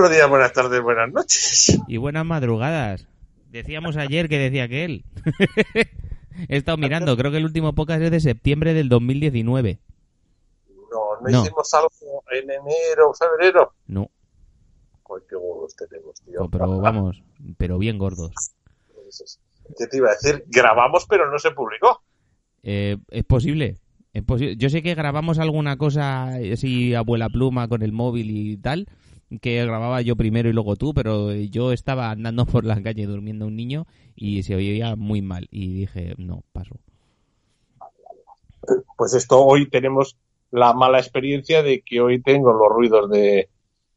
Buenos días, buenas tardes, buenas noches. Y buenas madrugadas. Decíamos ayer que decía que él. He estado mirando, creo que el último podcast es de septiembre del 2019. No, no, No. hicimos algo en enero, febrero. No, Joder, qué gordos tenemos, tío. no, pero vamos, pero bien gordos. ¿Qué te iba a decir? Grabamos, pero no se publicó. Eh, es posible. Es posi- Yo sé que grabamos alguna cosa así, abuela pluma con el móvil y tal, que grababa yo primero y luego tú, pero yo estaba andando por la calle durmiendo un niño y se oía muy mal. Y dije, no, paso. Pues esto hoy tenemos la mala experiencia de que hoy tengo los ruidos de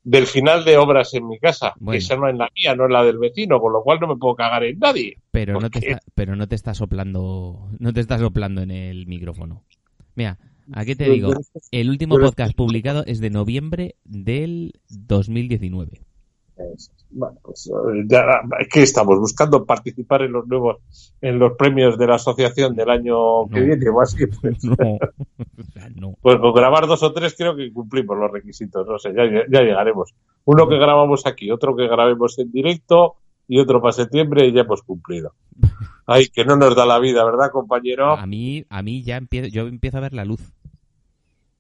del final de obras en mi casa. Bueno. Esa no es la mía, no es la del vecino, con lo cual no me puedo cagar en nadie. Pero ¿Por no te está, pero no te está soplando, no te está soplando en el micrófono. Mira, aquí te digo, el último podcast publicado es de noviembre del 2019. Bueno, pues eh, ya, ¿qué estamos? Buscando participar en los nuevos, en los premios de la asociación del año que No. viene o así. Pues, no. pues con grabar dos o tres creo que cumplimos los requisitos, no sé, ya, ya llegaremos. Uno que grabamos aquí, otro que grabemos en directo y otro para septiembre y ya hemos cumplido. Ay, que no nos da la vida, ¿verdad, compañero? A mí, a mí ya empiezo, yo empiezo a ver la luz.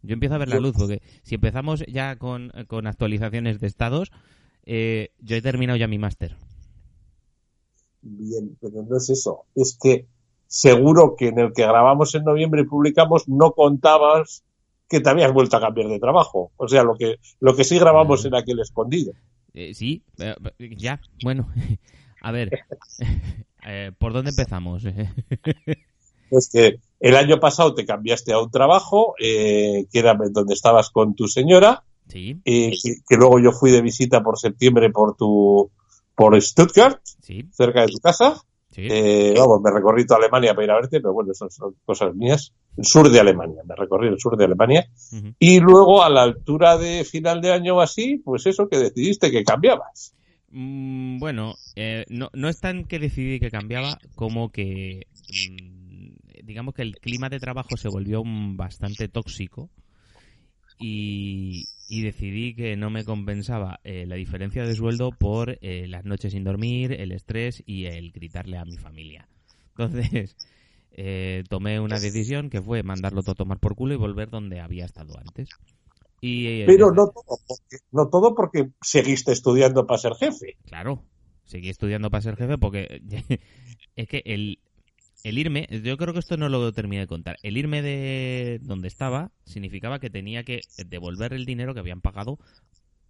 Yo empiezo a ver la luz, porque si empezamos ya con, con actualizaciones de estados, eh, yo he terminado ya mi máster. Bien, pero no es eso. Es que seguro que en el que grabamos en noviembre y publicamos no contabas que te habías vuelto a cambiar de trabajo. O sea, lo que, lo que sí grabamos en aquel escondido. Eh, sí, eh, ya, bueno. A ver, eh, ¿por dónde empezamos? Es que el año pasado te cambiaste a un trabajo, eh, que era donde estabas con tu señora, sí, eh, que, que luego yo fui de visita por septiembre por tu, por Stuttgart, sí, cerca de tu casa. sí. Eh, vamos, me recorrí toda Alemania para ir a verte, pero bueno, eso son cosas mías. El sur de Alemania, me recorrí el sur de Alemania. Y luego, a la altura de final de año o así, pues eso, que decidiste que cambiabas. Mm, bueno, eh, no, no es tan que decidí que cambiaba como que, mm, digamos que el clima de trabajo se volvió bastante tóxico y, y decidí que no me compensaba eh, la diferencia de sueldo por eh, las noches sin dormir, el estrés y el gritarle a mi familia. Entonces, eh, tomé una decisión que fue mandarlo todo a tomar por culo y volver donde había estado antes. Y, eh, Pero no todo, porque, no todo porque seguiste estudiando para ser jefe. Claro, seguí estudiando para ser jefe porque es que el, el irme, yo creo que esto no lo terminé de contar, el irme de donde estaba significaba que tenía que devolver el dinero que habían pagado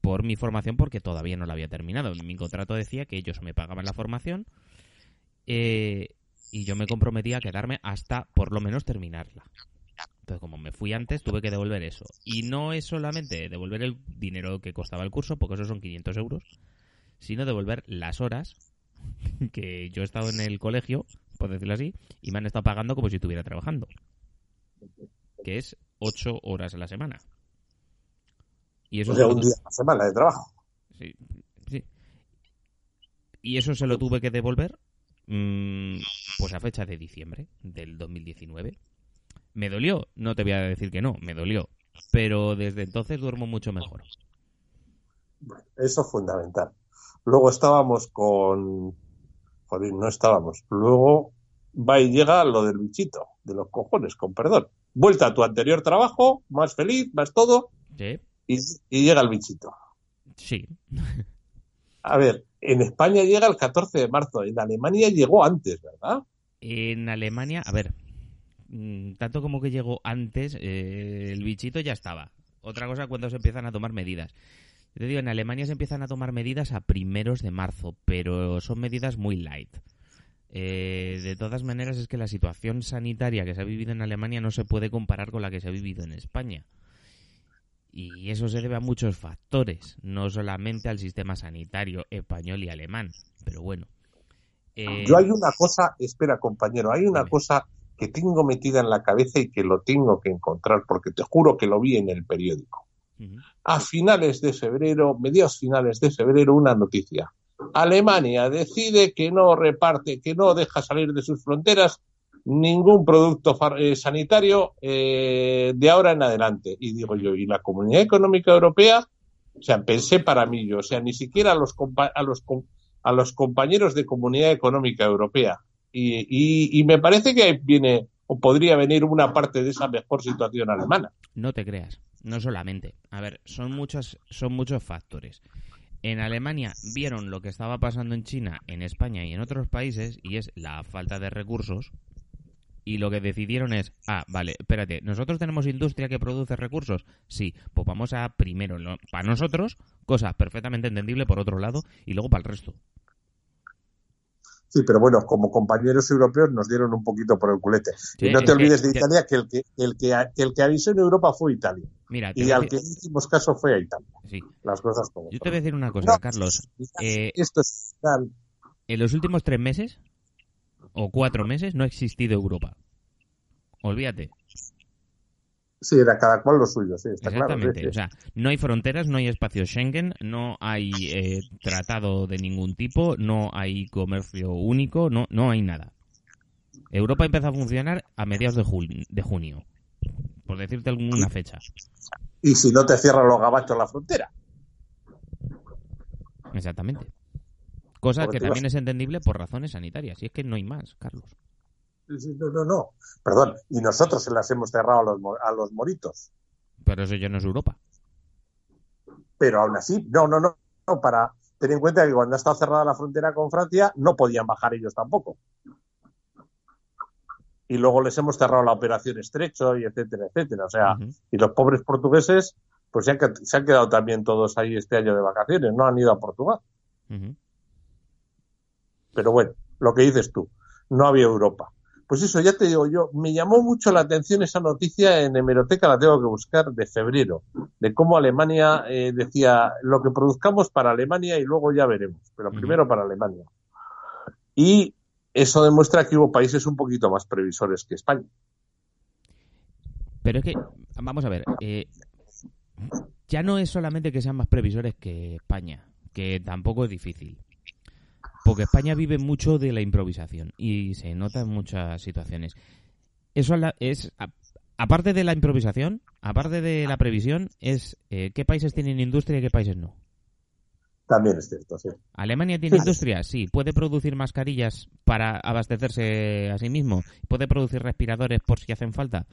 por mi formación porque todavía no la había terminado. Mi contrato decía que ellos me pagaban la formación eh, y yo me comprometía a quedarme hasta por lo menos terminarla. Entonces, como me fui antes, tuve que devolver eso. Y no es solamente devolver el dinero que costaba el curso, porque eso son 500 euros, sino devolver las horas que yo he estado en el colegio, por decirlo así, y me han estado pagando como si estuviera trabajando. que es ocho horas a la semana. Y eso O sea, se un día a la semana de trabajo. Sí, sí. Y eso se lo tuve que devolver mm, pues a fecha de diciembre del 2019. Me dolió, no te voy a decir que no, me dolió. Pero desde entonces duermo mucho mejor. Bueno, eso es fundamental. Luego estábamos con. Joder, no estábamos. Luego va y llega lo del bichito, de los cojones, con perdón. Vuelta a tu anterior trabajo, más feliz, más todo, ¿Sí? y, y llega el bichito. Sí. A ver, en España llega el 14 de marzo, en Alemania llegó antes, ¿verdad? En Alemania, a ver, mm, tanto como que llegó antes, eh, el bichito ya estaba. Otra cosa cuando se empiezan a tomar medidas. Te digo, en Alemania se empiezan a tomar medidas a primeros de marzo, pero son medidas muy light. Eh, de todas maneras, es que la situación sanitaria que se ha vivido en Alemania no se puede comparar con la que se ha vivido en España. Y eso se debe a muchos factores, no solamente al sistema sanitario español y alemán. Pero bueno. Eh, Yo hay una cosa, espera compañero, hay una cosa que tengo metida en la cabeza y que lo tengo que encontrar, porque te juro que lo vi en el periódico. A finales de febrero, mediados finales de febrero, una noticia. Alemania decide que no reparte, que no deja salir de sus fronteras ningún producto eh, sanitario eh, de ahora en adelante. Y digo yo, ¿y la Comunidad Económica Europea? O sea, pensé para mí yo, o sea, ni siquiera a los, compa- a los, com- a los compañeros de Comunidad Económica Europea. Y, y, y me parece que ahí viene o podría venir una parte de esa mejor situación alemana. No te creas, no solamente. A ver, son muchos, son muchos factores. En Alemania vieron lo que estaba pasando en China, en España y en otros países, y es la falta de recursos. Y lo que decidieron es, ah, vale, espérate, ¿nosotros tenemos industria que produce recursos? Sí, pues vamos a primero, para nosotros, cosa perfectamente entendible por otro lado, y luego para el resto. Sí, pero bueno, como compañeros europeos nos dieron un poquito por el culete. Sí, y no te que- olvides de Italia, que el que, el que, el que avisó en Europa fue Italia. Mira, Y al que hicimos caso fue a Italia. sí. Las cosas como Yo te voy a decir una cosa, No, Carlos. Eh, Esto es tal. en los últimos tres meses o cuatro meses no ha existido Europa. Olvídate. Sí, era cada cual lo suyo, sí, está. Exactamente. sí. O sea, no hay fronteras, no hay espacio Schengen, no hay eh, tratado de ningún tipo, no hay comercio único, no, no hay nada. Europa empezó a funcionar a mediados de, jun- de junio, por decirte alguna fecha. Y si no te cierran los gabachos la frontera. Exactamente. Cosa que te también vas- es entendible por razones sanitarias. Y es que no hay más, Carlos. No, no, no. Perdón. Y nosotros se las hemos cerrado a los, a los moritos. Pero eso ya no es Europa. Pero aún así, no, no, no. no, Para tener en cuenta que cuando ha estado cerrada la frontera con Francia, no podían bajar ellos tampoco. Y luego les hemos cerrado la operación estrecho y etcétera, etcétera. O sea, y los pobres portugueses, pues se han, qued- se han quedado también todos ahí este año de vacaciones, no han ido a Portugal. Pero bueno, lo que dices tú, no había Europa. Pues eso, ya te digo yo, me llamó mucho la atención esa noticia en hemeroteca, la tengo que buscar, de febrero, de cómo Alemania eh, decía lo que produzcamos para Alemania y luego ya veremos, pero primero para Alemania. Y eso demuestra que hubo países un poquito más previsores que España. Pero es que, vamos a ver, eh, ya no es solamente que sean más previsores que España, que tampoco es difícil. Porque España vive mucho de la improvisación y se nota en muchas situaciones. Eso es, aparte de la improvisación, aparte de la previsión, es eh, qué países tienen industria y qué países no. También es cierto, sí. ¿Alemania tiene Sí. industria? Sí. ¿Puede producir mascarillas para abastecerse a sí mismo? ¿Puede producir respiradores por si hacen falta?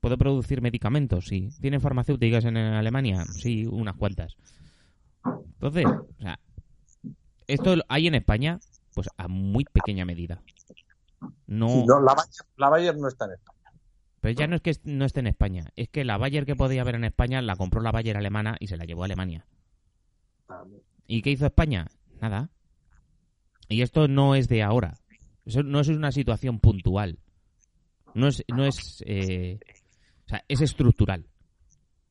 ¿Puede producir medicamentos? Sí. ¿Tiene farmacéuticas en Alemania? Sí, unas cuantas. Entonces, o sea, esto hay en España, pues a muy pequeña medida. No, Sí, no, la, Bayer, la Bayer no está en España. pero ya no es que no esté en España, es que la Bayer que podía haber en España la compró la Bayer alemana y se la llevó a Alemania. ¿Y qué hizo España? Nada. Y esto no es de ahora. Eso no es una situación puntual. No es, no es, eh, o sea, es estructural.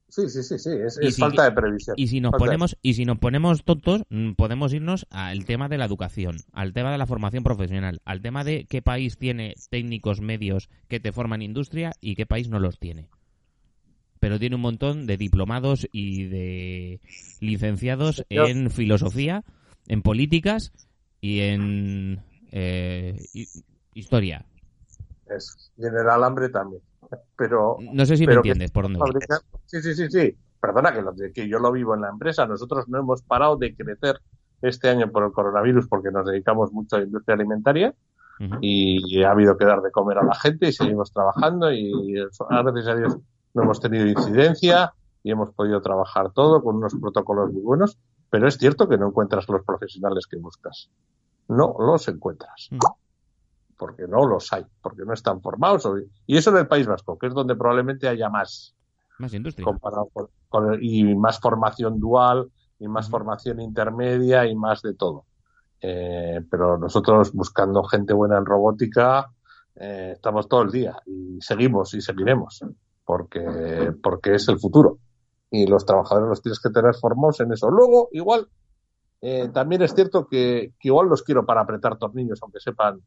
Sí, sí, sí, sí, es, Y es si- falta de previsión. Y si nos Falta ponemos y si nos ponemos tontos, mm, podemos irnos al tema de la educación, al tema de la formación profesional, al tema de qué país tiene técnicos medios que te forman industria y qué país no los tiene. Pero tiene un montón de diplomados y de licenciados en filosofía, en políticas y en eh, hi- historia. es- y en el alambre también. Pero No sé si me que entiendes por dónde Sí, sí, sí, sí. Perdona que, lo- que yo lo vivo en la empresa. Nosotros no hemos parado de crecer este año por el coronavirus porque nos dedicamos mucho a la industria alimentaria y ha habido que dar de comer a la gente y seguimos trabajando y gracias a Dios no hemos tenido incidencia y hemos podido trabajar todo con unos protocolos muy buenos, pero es cierto que no encuentras los profesionales que buscas. No los encuentras. Porque no los hay, porque no están formados. Y eso en el País Vasco, que es donde probablemente haya más Más industria. comparado con, con el- y más formación dual y más formación intermedia y más de todo. Eh, pero nosotros buscando gente buena en robótica eh, estamos todo el día y seguimos y seguiremos porque porque es el futuro y los trabajadores los tienes que tener formados en eso. Luego igual eh, también es cierto que, que igual los quiero para apretar tornillos aunque sepan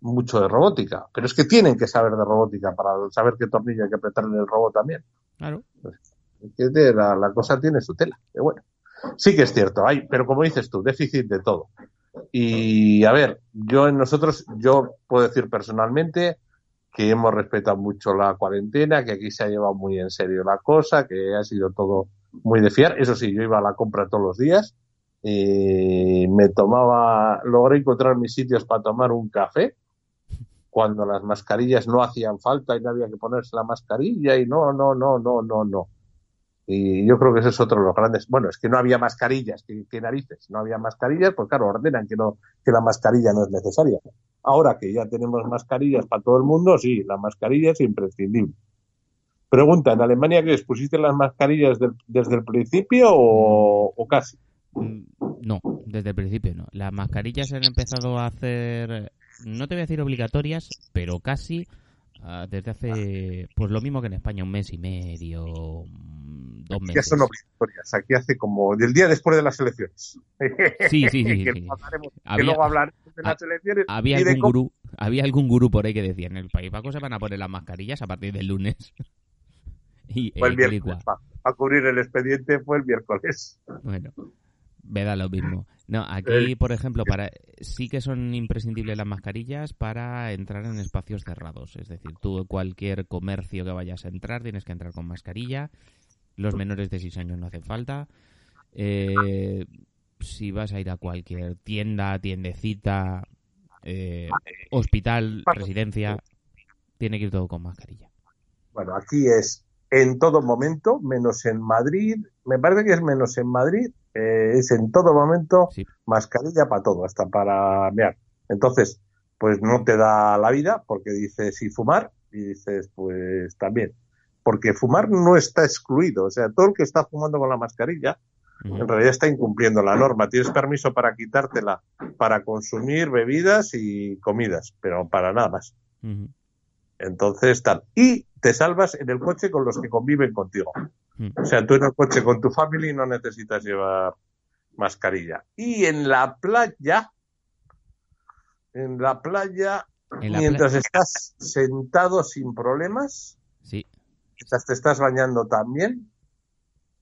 mucho de robótica, pero es que tienen que saber de robótica para saber qué tornillo hay que apretar en el robot también. Claro. De- la, la cosa tiene su tela. Bueno, sí que es cierto, hay, pero como dices tú, déficit de todo. Y a ver, yo en nosotros, yo puedo decir personalmente que hemos respetado mucho la cuarentena, que aquí se ha llevado muy en serio la cosa, que ha sido todo muy de fiar. Eso sí, yo iba a la compra todos los días y me tomaba, logré encontrar mis sitios para tomar un café cuando las mascarillas no hacían falta y no había que ponerse la mascarilla y no, no, no, no, no, no. Y yo creo que ese es otro de los grandes. Bueno, es que no había mascarillas, que, narices, no había mascarillas, pues claro, ordenan que no, que la mascarilla no es necesaria. Ahora que ya tenemos mascarillas para todo el mundo, sí, la mascarilla es imprescindible. Pregunta, ¿en Alemania que pusiste las mascarillas desde el principio o, casi? Mm, No, desde el principio no. Las mascarillas han empezado a hacer, no te voy a decir obligatorias, pero casi ah, desde hace, pues lo mismo que en España, un mes y medio, mm, dos Ya meses. son obligatorias. Aquí hace como del día después de las elecciones. Sí, sí, sí, que, sí. luego hablaremos, que Había- luego hablaremos de las elecciones Había algún gurú, había algún gurú por ahí que decía, en el País Vasco se van a poner las mascarillas a partir del lunes. y fue el eh, miércoles. A cubrir el expediente fue el miércoles. Bueno, me da lo mismo. No, aquí, por ejemplo, para sí que son imprescindibles las mascarillas para entrar en espacios cerrados. Es decir, tú cualquier comercio que vayas a entrar tienes que entrar con mascarilla. Los menores de 6 años no hacen falta. Eh, si vas a ir a cualquier tienda, tiendecita, eh, hospital, residencia, tiene que ir todo con mascarilla. Bueno, aquí es en todo momento, menos en Madrid. Me parece que es menos en Madrid. Eh, es en todo momento Sí. mascarilla para todo, hasta para mear. Entonces, pues no te da la vida porque dices y fumar y dices pues también. Porque fumar no está excluido. O sea, todo el que está fumando con la mascarilla en realidad está incumpliendo la norma. Tienes permiso para quitártela para consumir bebidas y comidas, pero para nada más. Entonces, tal. Y te salvas en el coche con los que conviven contigo. Mm. O sea, tú en el coche con tu family no necesitas llevar mascarilla. Y en la playa, en la playa, En la mientras estás sentado sin problemas, Sí, mientras te estás bañando también,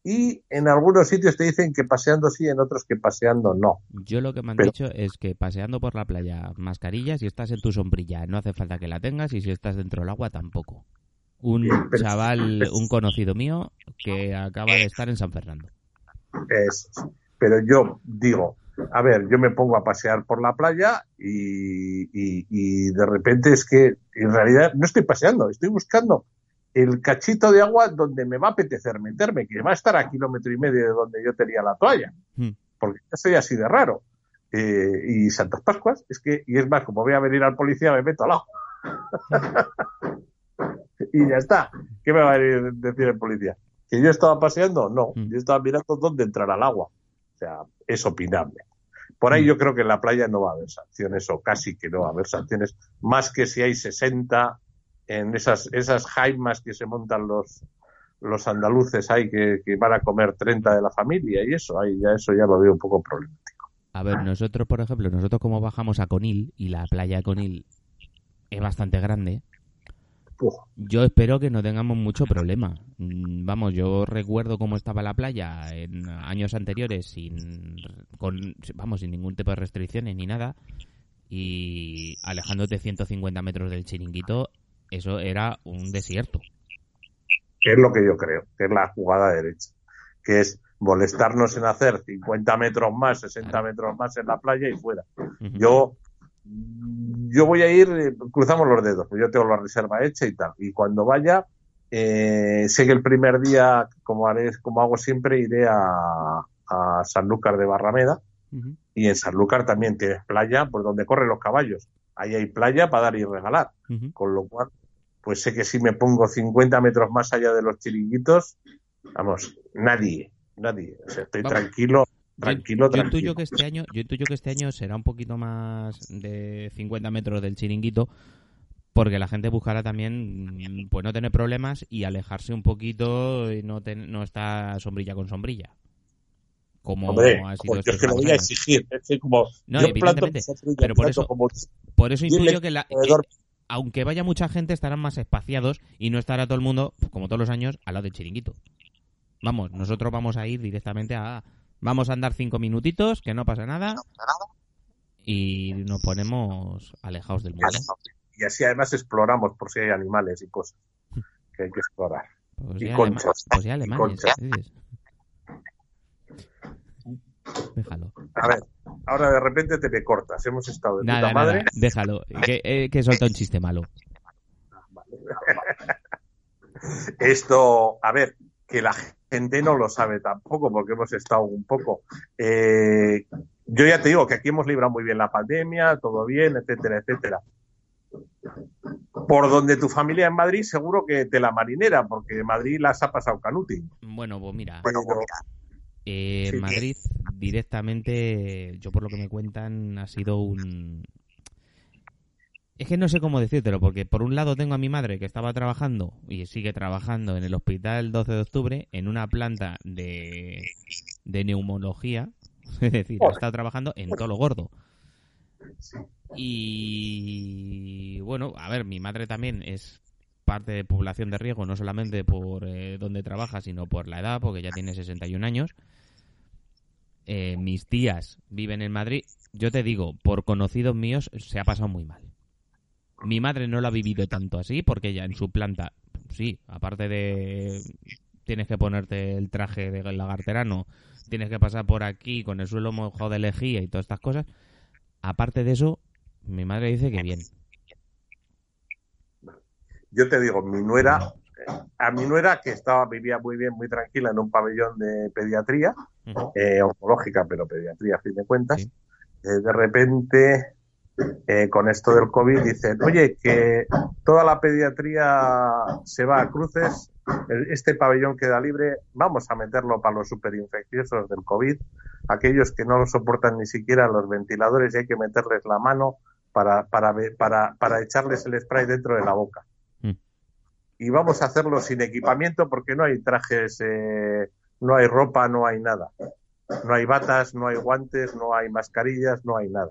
y en algunos sitios te dicen que paseando sí, en otros que paseando no. Yo lo que me han Pero- dicho es que paseando por la playa, mascarilla, si estás en tu sombrilla, no hace falta que la tengas y si estás dentro del agua tampoco. Un chaval, un conocido mío, que acaba de estar en San Fernando. Es, pero yo digo, a ver, yo me pongo a pasear por la playa y, y- y de repente es que en realidad no estoy paseando, estoy buscando el cachito de agua donde me va a apetecer meterme, que va a estar a kilómetro y medio de donde yo tenía la toalla, Hmm. porque yo soy así de raro. Eh, y Santas Pascuas, es que, y es más, como voy a venir al policía, me meto al agua. y ya está. ¿Qué me va a decir el policía? ¿Que yo estaba paseando? No, Mm. yo estaba mirando dónde entrar al agua. O sea, es opinable. Por ahí Mm. yo creo que en la playa no va a haber sanciones, o casi que no va a haber sanciones, más que si hay 60 en esas, esas jaimas que se montan los, los andaluces hay que, que van a comer 30 de la familia y eso, ahí ya eso ya lo veo un poco problemático. A ver, nosotros, por ejemplo, nosotros como bajamos a Conil y la playa de Conil es bastante grande, yo espero que no tengamos mucho problema. Mm, Vamos, yo recuerdo cómo estaba la playa en años anteriores sin, con, vamos, sin ningún tipo de restricciones ni nada y alejándote 150 metros del chiringuito, eso era un desierto. que es lo que yo creo, que es la jugada derecha, que es molestarnos en hacer 50 metros más, 60 metros más en la playa y fuera. Yo, yo voy a ir, eh, cruzamos los dedos, pues yo tengo la reserva hecha y tal. Y cuando vaya, eh, sé que el primer día, como haré, como hago siempre, iré a, a Sanlúcar de Barrameda. Y en Sanlúcar también tienes playa por donde corren los caballos. Ahí hay playa para dar y regalar. Con lo cual, pues sé que si me pongo 50 metros más allá de los chiringuitos, vamos, nadie, nadie. O sea, estoy Vamos. tranquilo, tranquilo, yo, tranquilo. intuyo que este año, yo intuyo que este año será un poquito más de 50 metros del chiringuito, porque la gente buscará también, mm, pues no tener problemas y alejarse un poquito y no, ten- no estar sombrilla con sombrilla. Como Hombre, ha sido pues yo estos es que lo voy a exigir. Es que como No, yo planto pero por eso- como Por eso intuyo que, la, que alrededor- aunque vaya mucha gente, estarán más espaciados y no estará todo el mundo, como todos los años, al lado del chiringuito. Vamos, nosotros vamos a ir directamente a... Vamos a andar cinco minutitos, que no pasa nada, y nos ponemos alejados del mundo. y así además exploramos por si hay animales y cosas que hay que explorar. Pues Y conchas. pues ya alemanes, conchas. dices. Déjalo. A ver, ahora de repente te me cortas. Hemos estado de Nada, puta nada, madre. déjalo. Que, eh, que solta un chiste malo. Esto, a ver, que la gente no lo sabe tampoco, porque hemos estado un poco. eh, yo ya te digo que aquí hemos librado muy bien la pandemia, todo bien, etcétera, etcétera. Por donde tu familia en Madrid, seguro que te la marinera, porque Madrid las ha pasado canuti. Bueno, pues mira, Pero, eh, sí. Madrid directamente, yo por lo que me cuentan, ha sido un... Es que no sé cómo decírtelo, porque por un lado tengo a mi madre que estaba trabajando y sigue trabajando en el hospital 12 de octubre en una planta de, de neumología, es decir, ha estado trabajando en todo lo gordo. Y bueno, a ver, mi madre también es parte de población de riesgo, no solamente por eh, donde trabaja, sino por la edad, porque ya tiene 61 años. Eh, mis tías viven en Madrid. Yo te digo, por conocidos míos, se ha pasado muy mal. Mi madre no lo ha vivido tanto así, porque ella en su planta, sí, aparte de tienes que ponerte el traje de lagarterano, tienes que pasar por aquí con el suelo mojado de lejía y todas estas cosas. Aparte de eso, mi madre dice que bien. yo te digo, mi nuera, a mi nuera que estaba, vivía muy bien, muy tranquila en un pabellón de pediatría, eh, oncológica, pero pediatría a fin de cuentas, Sí. eh, de repente, eh, con esto del COVID, dicen, oye, que toda la pediatría se va a cruces, este pabellón queda libre, vamos a meterlo para los superinfecciosos del COVID, aquellos que no lo soportan ni siquiera los ventiladores y hay que meterles la mano para, para, para, para echarles el spray dentro de la boca. Mm. Y vamos a hacerlo sin equipamiento porque no hay trajes, eh, no hay ropa, no hay nada. No hay batas, no hay guantes, no hay mascarillas, no hay nada.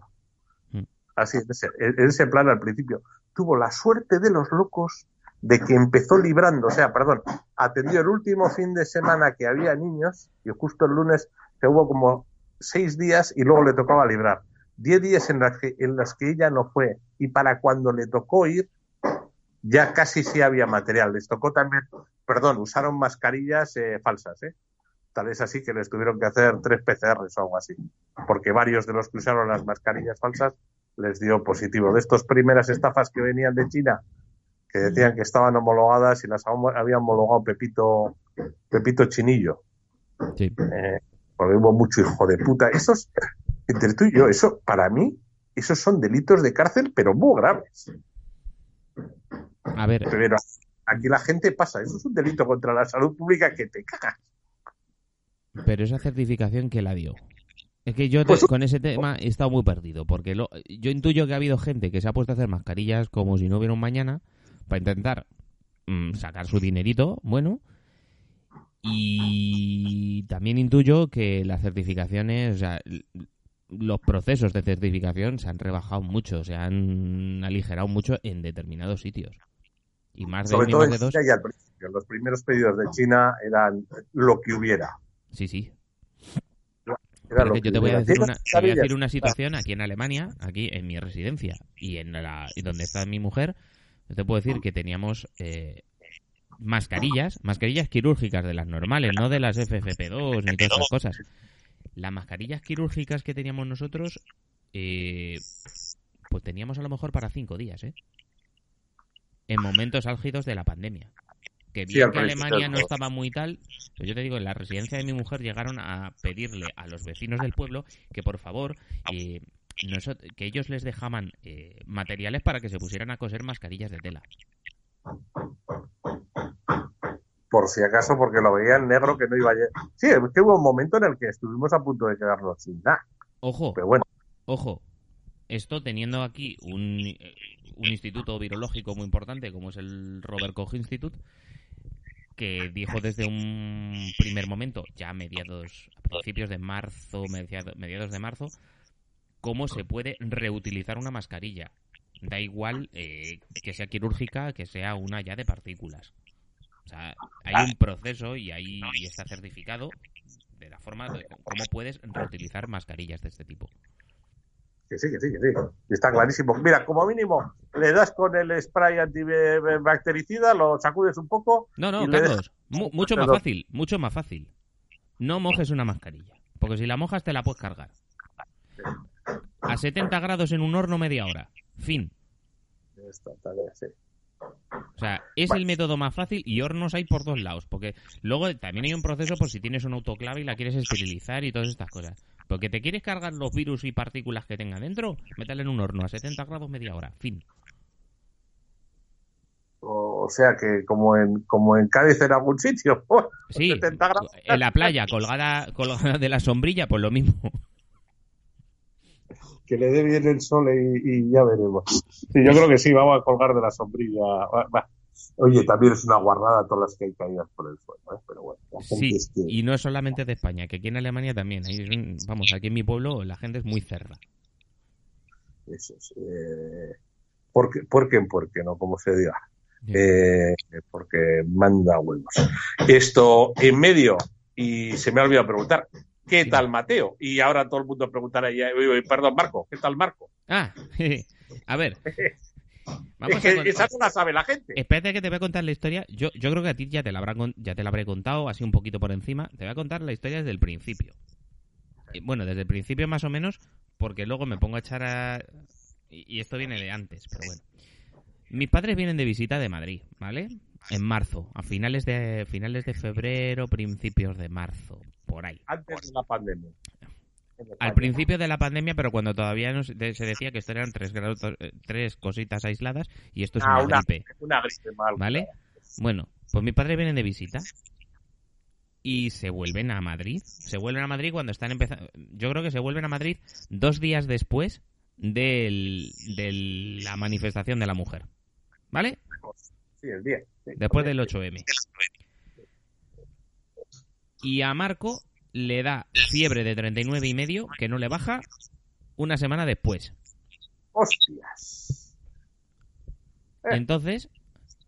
Así, ese, en ese plan al principio. Tuvo la suerte de los locos de que empezó librando, o sea, perdón, atendió el último fin de semana que había niños y justo el lunes que hubo como seis días y luego le tocaba librar. Diez días en los que, que ella no fue y para cuando le tocó ir ya casi sí había material. Les tocó también, perdón, usaron mascarillas eh, falsas, ¿eh? Tal es así que les tuvieron que hacer tres PCRs o algo así, porque varios de los que usaron las mascarillas falsas les dio positivo. De estas primeras estafas que venían de China, que decían que estaban homologadas y las había homologado Pepito, Pepito Chinillo. Sí. Eh, porque hubo mucho hijo de puta. Esos, entre tú y yo, eso, para mí, esos son delitos de cárcel, pero muy graves. A ver, Pero aquí la gente pasa, eso es un delito contra la salud pública que te cagas. pero esa certificación que la dio. Es que yo te- Pues- con ese tema he estado muy perdido, porque lo- yo intuyo que ha habido gente que se ha puesto a hacer mascarillas como si no hubiera un mañana para intentar mm, sacar su dinerito, bueno, Y también intuyo que las certificaciones, o sea, los procesos de certificación se han rebajado mucho, se han aligerado mucho en determinados sitios. Y más de Sobre todo en de dos. China y al principio. Los primeros pedidos de China eran lo que hubiera. Sí, sí. Yo te voy a decir ¿Tienes una, te voy a decir una situación aquí en Alemania, aquí en mi residencia y en la y donde está mi mujer. Yo te puedo decir que teníamos eh, mascarillas, mascarillas quirúrgicas de las normales, no de las FFP2 ni todas esas cosas. Las mascarillas quirúrgicas que teníamos nosotros, eh, pues teníamos a lo mejor para cinco días, ¿eh? En momentos álgidos de la pandemia. Que bien que Alemania no estaba muy tal, pero yo te digo, en la residencia de mi mujer llegaron a pedirle a los vecinos del pueblo que por favor, eh, que ellos les dejaban eh, materiales para que se pusieran a coser mascarillas de tela. Por si acaso, porque lo veían negro que no iba a llegar. Sí, es que hubo un momento en el que estuvimos a punto de quedarnos sin nada. Ojo, Pero bueno, Ojo, esto teniendo aquí un, eh, un instituto virológico muy importante como es el Robert Koch Institute, que dijo desde un primer momento, ya mediados, a principios de marzo, mediado- mediados de marzo, cómo se puede reutilizar una mascarilla. Da igual eh, que sea quirúrgica, que sea una ya de partículas. O sea, hay un proceso y ahí está certificado de la forma de cómo puedes reutilizar mascarillas de este tipo. Que sí, que sí, que sí. Está clarísimo. Mira, como mínimo, le das con el spray antibactericida, lo sacudes un poco. No, no, Carlos, mu- mucho más fácil, mucho más fácil. No mojes una mascarilla, porque si la mojas te la puedes cargar. A 70 grados en un horno media hora. Fin. Esta tarea, sí. O sea, es el método más fácil y hornos hay por dos lados, porque luego también hay un proceso por si tienes un autoclave y la quieres esterilizar y todas estas cosas. Porque te quieres cargar los virus y partículas que tenga dentro, métale en un horno a 70 grados media hora. Fin. O, o sea que como en, como en Cádiz en algún sitio. Sí, 70 grados. en la playa, colgada, colgada de la sombrilla, pues lo mismo. que le dé bien el sol y, y ya veremos. Sí, yo creo que sí, vamos a colgar de la sombrilla. Va- va. Oye, también es una guarrada todas las que hay caídas por el suelo, ¿eh? pero bueno. La gente Sí, es que- y no es solamente de España, que aquí en Alemania también. Hay vamos, aquí en mi pueblo la gente es muy cerda. Eso es. Eh, porque, porque, porque, no, como se diga. Eh, porque manda huevos. Esto en medio, y se me ha olvidado preguntar, ¿qué Sí. tal Mateo? Y ahora todo el mundo preguntará, ya, perdón, Marco, ¿qué tal Marco? Ah, a ver. Vamos es que esa no la sabe la gente. Espérate que te voy a contar la historia. Yo, yo creo que a ti ya te, la habrá, con- ya te la habré contado, así un poquito por encima. Te voy a contar la historia desde el principio. Bueno, desde el principio más o menos, porque luego me pongo a echar a... Y y esto viene de antes, pero bueno. Mis padres vienen de visita de Madrid, ¿vale? En marzo, a finales de finales de febrero, principios de marzo, por ahí. Antes de la pandemia. Al principio de la pandemia, pero cuando todavía no se decía que esto eran tres, grados- tres cositas aisladas y esto es Ah, una una- gripe. Una gripe mal. ¿Vale? Bueno, pues mis padres vienen de visita y se vuelven a Madrid. Se vuelven a Madrid cuando están empezando. Yo creo que se vuelven a Madrid dos días después del, de la manifestación de la mujer. ¿Vale? Sí, el día. sí. Después del 8M. Y a Marco le da fiebre de 39 y medio, que no le baja, una semana después. Hostias. Eh. Entonces,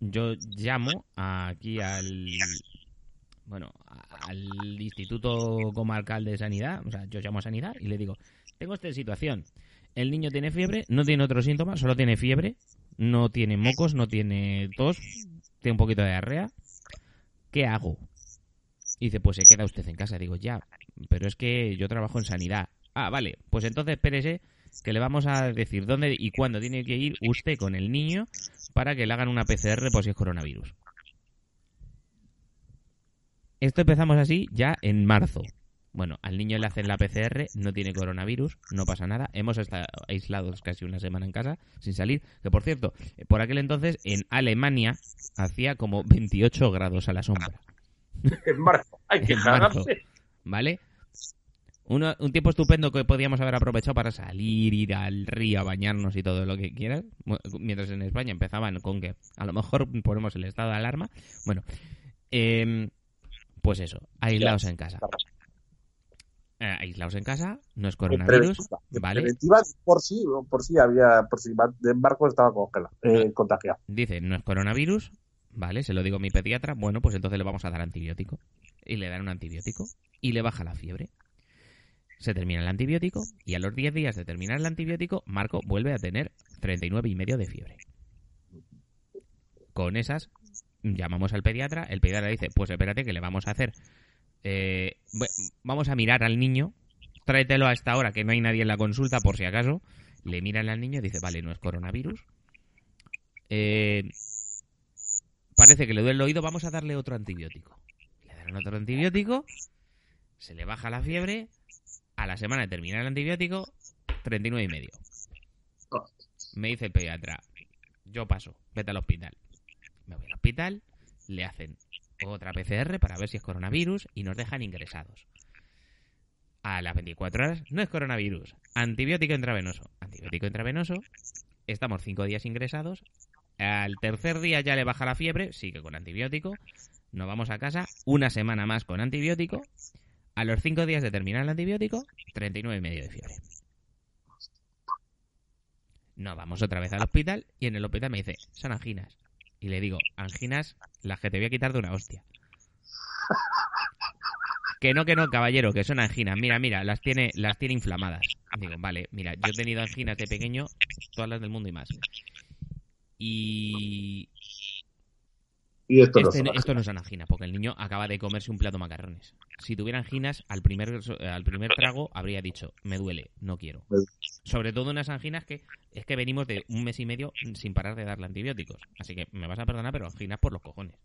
yo llamo aquí al. Bueno, al Instituto Comarcal de Sanidad, o sea, yo llamo a Sanidad y le digo: Tengo esta situación. El niño tiene fiebre, no tiene otros síntomas, solo tiene fiebre, no tiene mocos, no tiene tos, tiene un poquito de diarrea. ¿Qué hago? Y dice: Pues se queda usted en casa. Digo: Ya, pero es que yo trabajo en sanidad. Ah, vale, pues entonces espérese que le vamos a decir dónde y cuándo tiene que ir usted con el niño para que le hagan una PCR por si es coronavirus. Esto empezamos así ya en marzo. Bueno, al niño le hacen la PCR, no tiene coronavirus, no pasa nada. Hemos estado aislados casi una semana en casa sin salir. Que por cierto, por aquel entonces en Alemania hacía como 28 grados a la sombra. En marzo. Hay que cagarse. ¿Vale? Uno- un tiempo estupendo que podíamos haber aprovechado para salir, ir al río a bañarnos y todo lo que quieras. Mientras en España empezaban con que a lo mejor ponemos el estado de alarma. Bueno, em, Pues eso, aislaos en casa. Eh, aislaos en casa, no es coronavirus, Preventiva, ¿vale? preventiva por sí, por sí había, por si de embarco estaba congelado, eh, contagiado. Dice, no es coronavirus, ¿vale? Se lo digo a mi pediatra, bueno, pues entonces le vamos a dar antibiótico. Y le dan un antibiótico y le baja la fiebre. Se termina el antibiótico y a los 10 días de terminar el antibiótico, Marco vuelve a tener 39 y medio de fiebre. Con esas, llamamos al pediatra, el pediatra dice, pues espérate que le vamos a hacer... eh, vamos a mirar al niño, tráetelo a esta hora que no hay nadie en la consulta por si acaso. Le miran al niño y dice, vale, no es coronavirus. Eh, parece que le duele el oído, vamos a darle otro antibiótico. Le dan otro antibiótico, se le baja la fiebre, a la semana de terminar el antibiótico, 39 y medio. Me dice el pediatra, yo paso, vete al hospital. Me voy al hospital, le hacen otra PCR para ver si es coronavirus y nos dejan ingresados. A las 24 horas, no es coronavirus, antibiótico intravenoso. Antibiótico intravenoso, estamos 5 días ingresados, al tercer día ya le baja la fiebre, sigue con antibiótico. Nos vamos a casa una semana más con antibiótico. A los cinco días de terminar el antibiótico, 39 y medio de fiebre. Nos vamos otra vez al hospital y en el hospital me dice, son anginas. Y le digo, anginas, las que te voy a quitar de una hostia. Que no, que no, caballero, que son anginas. Mira, mira, las tiene, las tiene inflamadas. Digo, vale, mira, yo he tenido anginas de pequeño, todas las del mundo y más. Y Y esto no este- esto no son anginas, porque el niño acaba de comerse un plato de macarrones. Si tuviera anginas, al primer, al primer trago habría dicho, me duele, no quiero. Sobre todo unas anginas que es que venimos de un mes y medio sin parar de darle antibióticos. Así que me vas a perdonar, pero anginas por los cojones.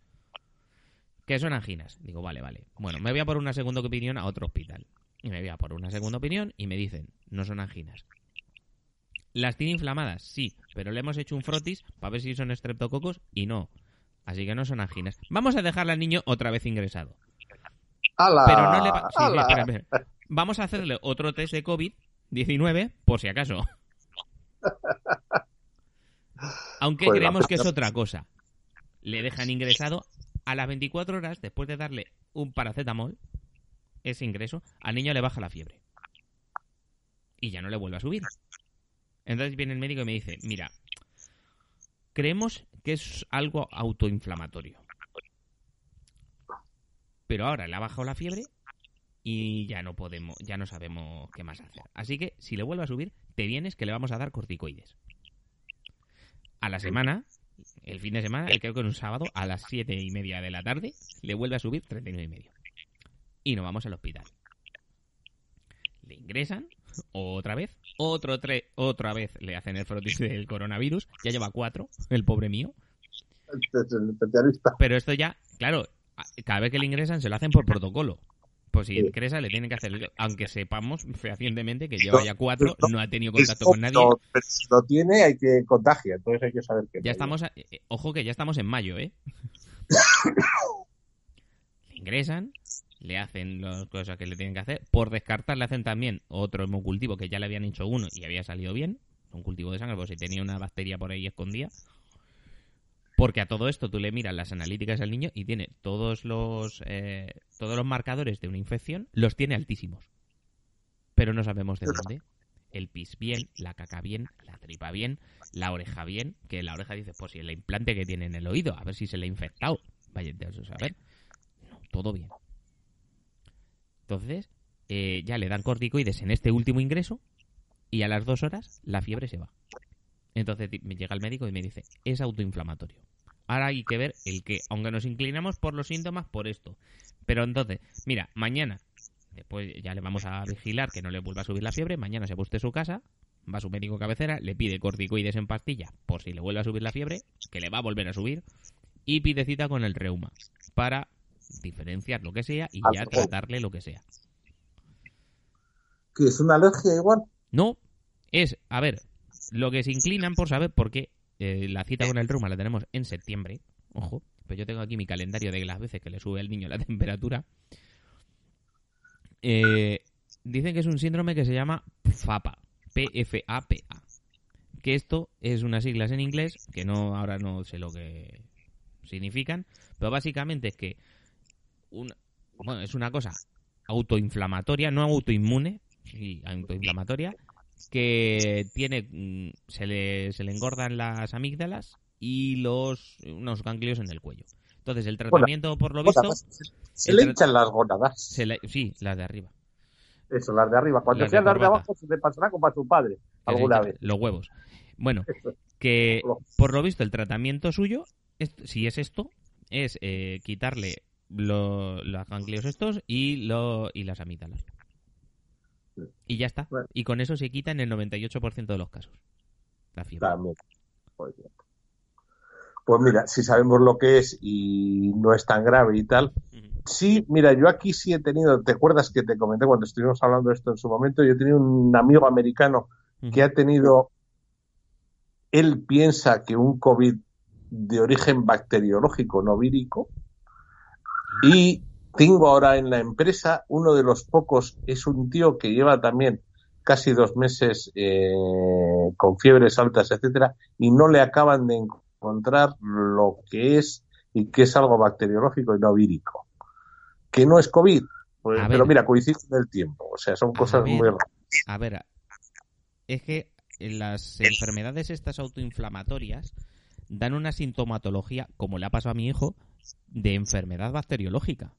¿Qué son anginas? Digo, vale, vale. Bueno, me voy a por una segunda opinión a otro hospital. Y me voy a por una segunda opinión y me dicen, no son anginas. ¿Las tiene inflamadas? Sí, pero le hemos hecho un frotis para ver si son estreptococos y no. Así que no son anginas. Vamos a dejarle al niño otra vez ingresado. ¡Hala! Pero no le va... sí. Vamos a hacerle otro test de COVID-19 por si acaso. Aunque creemos que es otra cosa. Le dejan ingresado a las 24 horas después de darle un paracetamol, ese ingreso, al niño le baja la fiebre. Y ya no le vuelve a subir. Entonces viene el médico y me dice, mira, creemos que es algo autoinflamatorio. Pero ahora le ha bajado la fiebre y ya no podemos, ya no sabemos qué más hacer. Así que si le vuelve a subir, te vienes que le vamos a dar corticoides. A la semana, el fin de semana, creo que en un sábado, a las siete y media de la tarde, le vuelve a subir 39 y medio. Y nos vamos al hospital. Le ingresan, otra vez, otro tre- otra vez le hacen el frotis del coronavirus, ya lleva cuatro, el pobre mío. Es el especialista. Pero esto ya, claro, cada vez que le ingresan se lo hacen por protocolo. Pues si ingresa le tienen que hacer, aunque sepamos fehacientemente que lleva ya cuatro, no, ha tenido contacto con nadie. si lo tiene, hay que contagiar. Entonces hay que saber que. Ya estamos, a- eh, ojo que ya estamos en mayo, ¿eh? le ingresan, le hacen las cosas que le tienen que hacer. Por descartar le hacen también otro hemocultivo que ya le habían hecho uno y había salido bien. Un cultivo de sangre, pues si tenía una bacteria por ahí escondida. Porque a todo esto tú le miras las analíticas al niño y tiene todos los eh, todos los marcadores de una infección, los tiene altísimos. Pero no sabemos de dónde. El pis bien, la caca bien, la tripa bien, la oreja bien, que la oreja dice, pues si el implante que tiene en el oído, a ver si se le ha infectado. Vaya, eso saber. No, todo bien. Entonces, eh, ya le dan corticoides en este último ingreso y a las dos horas la fiebre se va. Entonces me llega el médico y me dice, es autoinflamatorio. Ahora hay que ver el que, aunque nos inclinamos por los síntomas, por esto. Pero entonces, mira, mañana, después ya le vamos a vigilar que no le vuelva a subir la fiebre, mañana se busque su casa, va a su médico cabecera, le pide corticoides en pastilla por si le vuelve a subir la fiebre, que le va a volver a subir, y pide cita con el reuma para diferenciar lo que sea y ya tratarle lo que sea. ¿Que es una alergia igual? No, es, a ver, lo que se inclinan por saber por qué eh, la cita con el reuma la tenemos en septiembre. Ojo, pues yo tengo aquí mi calendario de las veces que le sube al niño la temperatura. Eh, dicen que es un síndrome que se llama PFAPA. P-F-A-P-A. Que esto es unas siglas en inglés que no ahora no sé lo que significan, pero básicamente es que bueno, es una cosa autoinflamatoria, no autoinmune, sí, autoinflamatoria, que tiene, mm, se le, se le engordan las amígdalas y los unos ganglios en el cuello. Entonces, el tratamiento, por lo visto... Se le hinchan las gónadas. se le- sí, las de arriba. Eso, las de arriba. Cuando Las de sean las de abajo, se te pasará como a tu padre alguna vez. Los huevos. Bueno, Eso. que por lo visto el tratamiento suyo, si es esto, es eh, quitarle lo- los ganglios estos y, lo, y las amígdalas. Y ya está. Bueno. Y con eso se quita en el 98% de los casos. La fiebre. Pues. Pues mira, si sabemos lo que es y no es tan grave y tal. Sí, mira, yo aquí sí he tenido, ¿te acuerdas que te comenté cuando estuvimos hablando de esto en su momento? Yo he tenido un amigo americano que ha tenido, él piensa que un COVID de origen bacteriológico, no vírico, y tengo ahora en la empresa uno de los pocos, es un tío que lleva también casi dos meses eh, con fiebres altas, etcétera, y no le acaban de encontrar lo que es y que es algo bacteriológico y no vírico. Que no es COVID, pues, pero ver. mira, coincide en el tiempo, o sea, son cosas ver. muy raras. A ver, es que las enfermedades estas autoinflamatorias dan una sintomatología, como le ha pasado a mi hijo, de enfermedad bacteriológica.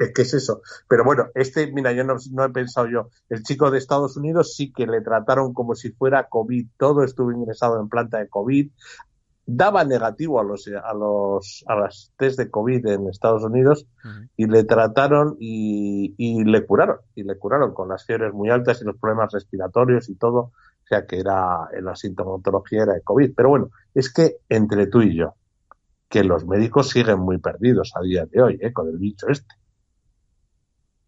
Es que es eso. Pero bueno, este, mira, yo no, no he pensado yo. El chico de Estados Unidos sí que le trataron como si fuera COVID. Todo estuvo ingresado en planta de COVID. Daba negativo a los, a los, a las test de COVID en Estados Unidos y le trataron y, y le curaron. Y le curaron con las fiebres muy altas y los problemas respiratorios y todo. O sea que era, en la sintomatología era de COVID. Pero bueno, es que entre tú y yo, que los médicos siguen muy perdidos a día de hoy, ¿eh? con el bicho este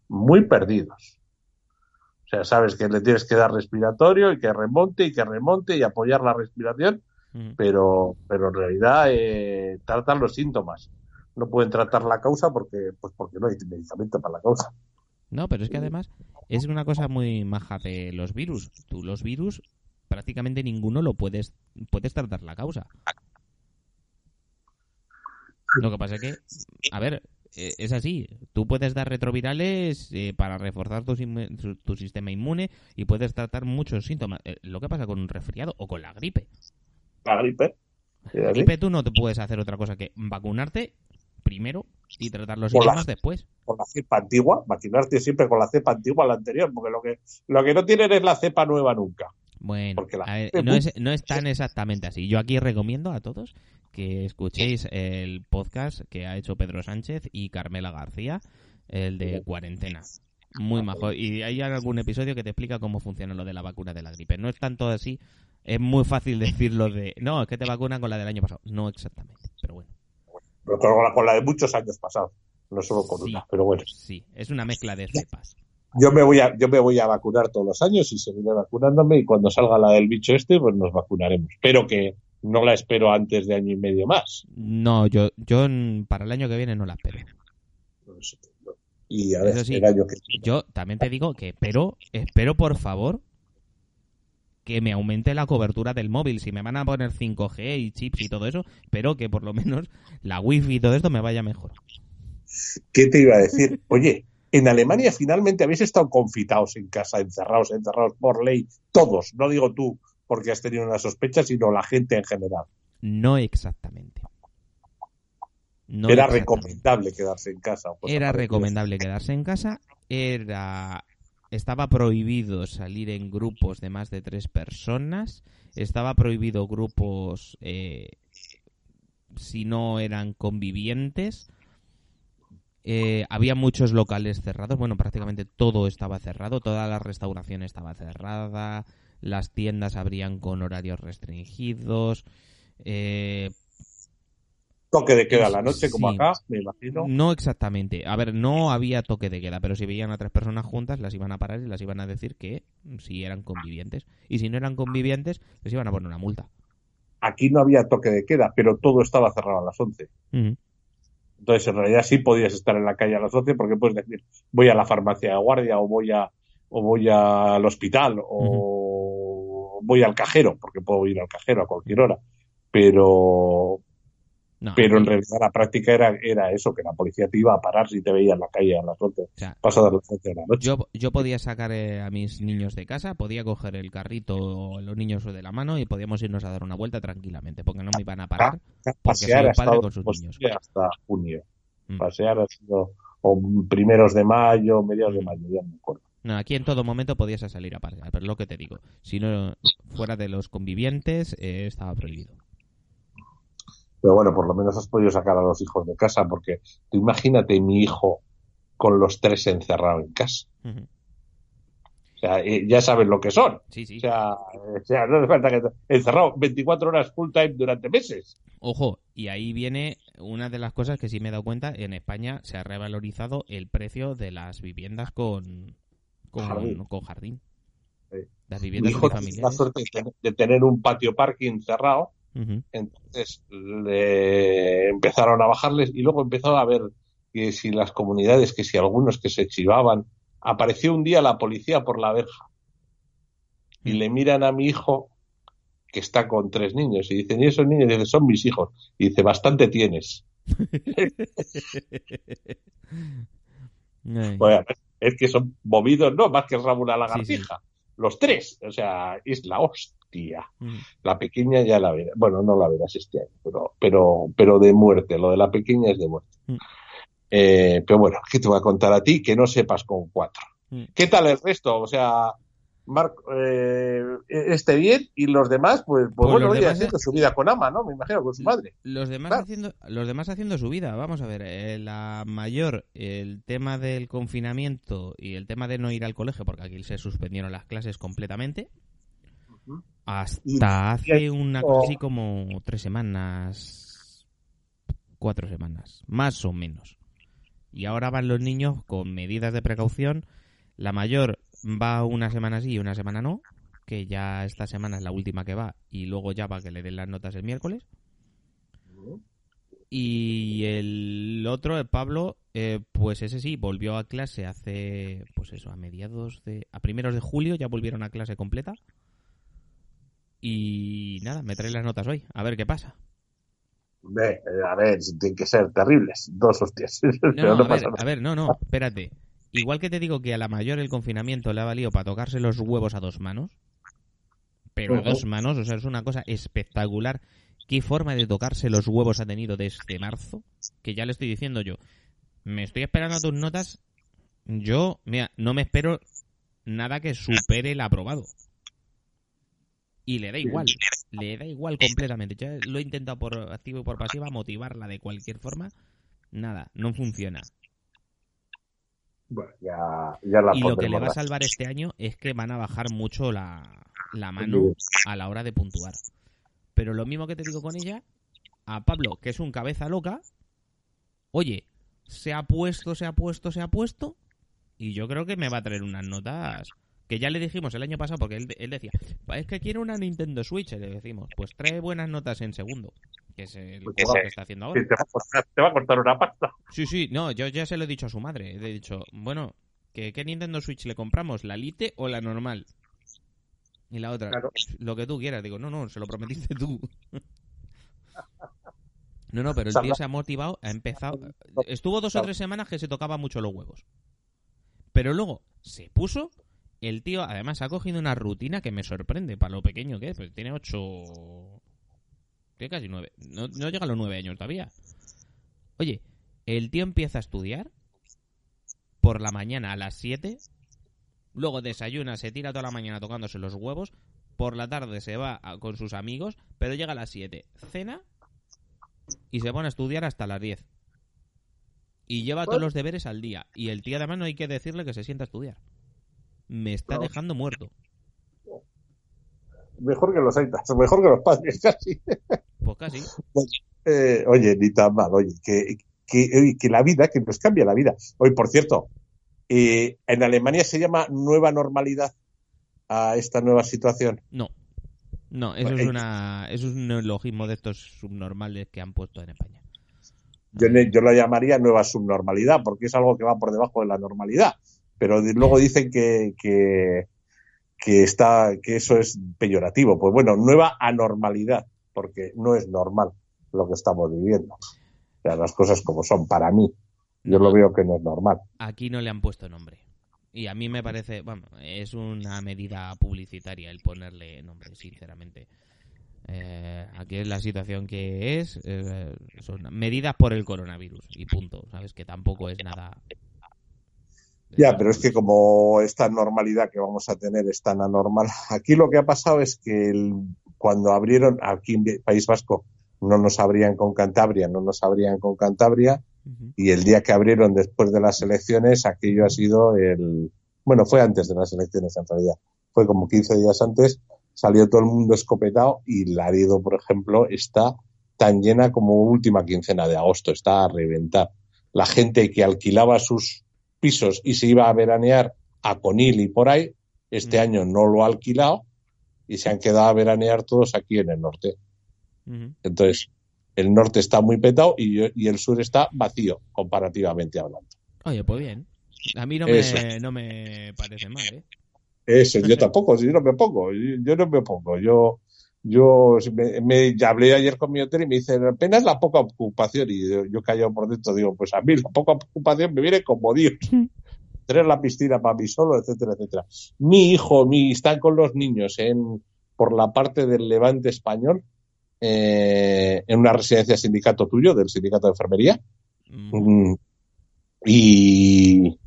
muy perdidos. O sea, sabes que le tienes que dar respiratorio y que remonte y que remonte y apoyar la respiración, Ujú. pero, pero en realidad eh, tratan los síntomas. No pueden tratar la causa porque, pues porque no hay medicamento para la causa. No, pero es que además es una cosa muy maja de los virus. Tú los virus prácticamente ninguno lo puedes puedes tratar la causa. Lo que pasa es que, a ver, eh, es así. Tú puedes dar retrovirales eh, para reforzar tu, tu- sistema inmune y puedes tratar muchos síntomas. Eh, lo que pasa con un resfriado o con la gripe. La gripe. La gripe tú no te puedes hacer otra cosa que vacunarte primero y tratar los la- síntomas después. Con la cepa antigua, vacunarte siempre con la cepa antigua la anterior, porque lo que, lo que no tienen es la cepa nueva nunca. Bueno, a ver, no, es, no es tan exactamente así. Yo aquí recomiendo a todos que escuchéis el podcast que ha hecho Pedro Sánchez y Carmela García, el de cuarentena. Muy majo. Y hay algún episodio que te explica cómo funciona lo de la vacuna de la gripe. No es tanto así. Es muy fácil decirlo de, no, es que te vacunan con la del año pasado. No exactamente, pero bueno. Pero con la, con la de muchos años pasados, no solo con Sí. una. Pero bueno, Sí, es una mezcla de cepas. Yo me voy a, yo me voy a vacunar todos los años y seguiré vacunándome y cuando salga la del bicho este, pues nos vacunaremos. Pero que no la espero antes de año y medio más. No, yo, yo para el año que viene no la espero. Y a ver, sí, el año que Yo también te digo que espero, espero por favor que me aumente la cobertura del móvil. Si me van a poner 5G y chips y todo eso, espero que por lo menos la wifi y todo esto me vaya mejor. ¿Qué te iba a decir? Oye, en Alemania finalmente habéis estado confitados en casa, encerrados, encerrados por ley, todos, no digo tú porque has tenido una sospecha, sino la gente en general. No exactamente. No Era exactamente. recomendable quedarse en casa. pues, Era recomendable quedarse en casa. Era estaba prohibido salir en grupos de más de tres personas. Estaba prohibido grupos eh, si no eran convivientes. Eh, había muchos locales cerrados. Bueno, prácticamente todo estaba cerrado. Toda la restauración estaba cerrada. Las tiendas abrían con horarios restringidos. Eh, Toque de queda a la noche, como acá, me imagino. no exactamente. A ver, no había toque de queda, pero si veían a tres personas juntas, las iban a parar y las iban a decir que si eran convivientes. Y si no eran convivientes, les iban a poner una multa. Aquí no había toque de queda, pero todo estaba cerrado a las 11. Ujú. Entonces, en realidad sí podías estar en la calle a las 11 porque puedes decir, voy a la farmacia de guardia o voy a o voy al hospital o voy al cajero, porque puedo ir al cajero a cualquier hora. Pero No, Pero en realidad la práctica era, era eso, que la policía te iba a parar si te veía en la calle a las 11, o sea, pasadas las 11 de la noche. yo, yo podía sacar eh, a mis niños de casa, podía coger el carrito o los niños de la mano y podíamos irnos a dar una vuelta tranquilamente, porque no me iban a parar. pasear soy padre con sus posible niños. hasta junio. Mm. Pasear ha sido o primeros de mayo, mediados de mayo, ya no me acuerdo. No, aquí en todo momento podías salir a pasear, pero es lo que te digo, si no fuera de los convivientes eh, estaba prohibido. Pero bueno, por lo menos has podido sacar a los hijos de casa, porque tú imagínate mi hijo con los tres encerrados en casa. O sea, eh, ya saben lo que son. Sí, sí. O sea, o sea, no hace falta que encerrado 24 horas full time durante meses. Ojo, y ahí viene una de las cosas que sí me he dado cuenta, en España se ha revalorizado el precio de las viviendas con con Jardín. con jardín. Sí. Las Mi viviendas hijo tiene la suerte de tener, de tener un patio parking cerrado, Entonces le empezaron a bajarles y luego empezó a ver que si las comunidades, que si algunos que se chivaban, apareció un día la policía por la verja y Mm. le miran a mi hijo que está con tres niños y dicen, ¿y esos niños? Y dice, son mis hijos. Y dice, bastante tienes. Bueno, es que son movidos, no más que rabo una Sí, lagartija. Los tres, o sea, es la hostia. Ujú. La pequeña ya la verás. Bueno, no la verás este año, pero, pero, pero de muerte. Lo de la pequeña es de muerte. Mm. Eh, pero bueno, ¿qué te voy a contar a ti que no sepas con cuatro? Mm. ¿Qué tal el resto? O sea, Marco, eh, este bien y los demás, pues, pues, Pues bueno, oye, demás, haciendo eh, su vida con ama, ¿no? Me imagino, con su madre. Los demás Claro. haciendo los demás haciendo su vida. Vamos a ver, eh, la mayor el tema del confinamiento y el tema de no ir al colegio porque aquí se suspendieron las clases completamente. Hasta hace una cosa así como tres semanas, cuatro semanas, más o menos. Y ahora van los niños con medidas de precaución. La mayor va una semana sí y una semana no, que ya esta semana es la última que va y luego ya va que le den las notas el miércoles. Y el otro, el Pablo, eh, pues ese sí, volvió a clase hace, pues eso, a mediados de, a primeros de julio ya volvieron a clase completa. Y nada, me trae las notas hoy, a ver qué pasa. Ve, a ver, tienen que ser terribles. Dos hostias. No, no, no a, ver, pasa nada. a ver, no, no, espérate. Igual que te digo que a la mayor el confinamiento le ha valido para tocarse los huevos a dos manos, pero a dos manos, o sea, es una cosa espectacular. ¿Qué forma de tocarse los huevos ha tenido desde marzo? Que ya le estoy diciendo yo. Me estoy esperando a tus notas. Yo, mira, no me espero nada que supere el aprobado. Y le da igual, le da igual completamente. Ya lo he intentado por activo y por pasiva motivarla de cualquier forma. Nada, no funciona. Bueno, ya, ya la Y lo que le va a salvar este año es que van a bajar mucho la, la mano a la hora de puntuar. Pero lo mismo que te digo con ella, a Pablo, que es un cabeza loca, oye, se ha puesto, se ha puesto, se ha puesto, y yo creo que me va a traer unas notas que ya le dijimos el año pasado, porque él, él decía, "Pa, es que quiere una Nintendo Switch, y le decimos, pues trae buenas notas en segundo, que es el Pues que está haciendo ahora. Te, va a costar, te va a cortar una pasta. Sí, sí, no, yo ya se lo he dicho a su madre. Le he dicho, bueno, ¿qué, qué Nintendo Switch le compramos? ¿La Lite o la normal? Y la otra, Claro. lo que tú quieras. Digo, no, no, se lo prometiste tú. No, no, pero el tío se ha motivado, ha empezado. Estuvo dos o tres semanas que se tocaba mucho los huevos. Pero luego se puso. El tío, además, ha cogido una rutina que me sorprende para lo pequeño que es. Pues tiene ocho. Tiene casi nueve. No, no llega a los nueve años todavía. Oye, el tío empieza a estudiar por la mañana a las 7, luego desayuna, se tira toda la mañana tocándose los huevos, por la tarde se va a- con sus amigos, pero llega a las 7, cena y se pone a estudiar hasta las 10. Y lleva todos los deberes al día. Y el tío además no hay que decirle que se sienta a estudiar. Me está No. dejando muerto. Mejor que los aitas, mejor que los padres, casi. Pues casi. Eh, oye, ni tan mal, oye, que, que, que la vida, que nos cambia la vida. Hoy, por cierto, eh, en Alemania se llama nueva normalidad a esta nueva situación. No. No, eso Pues, es una eso es un neologismo de estos subnormales que han puesto en España. Yo, yo la llamaría nueva subnormalidad, porque es algo que va por debajo de la normalidad. Pero luego dicen que, que, que está, que eso es peyorativo. Pues bueno, nueva anormalidad, porque no es normal. lo que estamos viviendo. O sea, las cosas como son para mí. Yo lo veo que no es normal. Aquí no le han puesto nombre. Y a mí me parece, bueno, es una medida publicitaria el ponerle nombre, sinceramente. Eh, aquí es la situación que es, eh, son medidas por el coronavirus y punto, ¿sabes? Que tampoco es nada. Ya, pero es que como esta normalidad que vamos a tener es tan anormal, aquí lo que ha pasado es que el, cuando abrieron, aquí en País Vasco no nos abrían con Cantabria, no nos abrían con Cantabria, y el día que abrieron después de las elecciones, aquello ha sido el, bueno, fue antes de las elecciones en realidad, fue como 15 días antes, salió todo el mundo escopetado y Laredo, por ejemplo, está tan llena como última quincena de agosto, está a reventar. La gente que alquilaba sus pisos y se iba a veranear a Conil y por ahí, este año no lo ha alquilado y se han quedado a veranear todos aquí en el norte. Entonces, el norte está muy petado y, y, el sur está vacío, comparativamente hablando. Oye, pues bien. A mí no me, no me parece mal, ¿eh? Eso, yo tampoco, yo no me pongo, yo, no me pongo. Yo, yo me, ya hablé ayer con mi hotel y me dicen, apenas la poca ocupación. Y yo, yo callado por dentro digo, pues a mí la poca ocupación me viene como Dios. Tener la piscina para mí solo, etcétera, etcétera. Mi hijo, mi, están con los niños en, por la parte del levante español, eh, en una residencia sindicato tuyo, del sindicato de enfermería. Mm. Y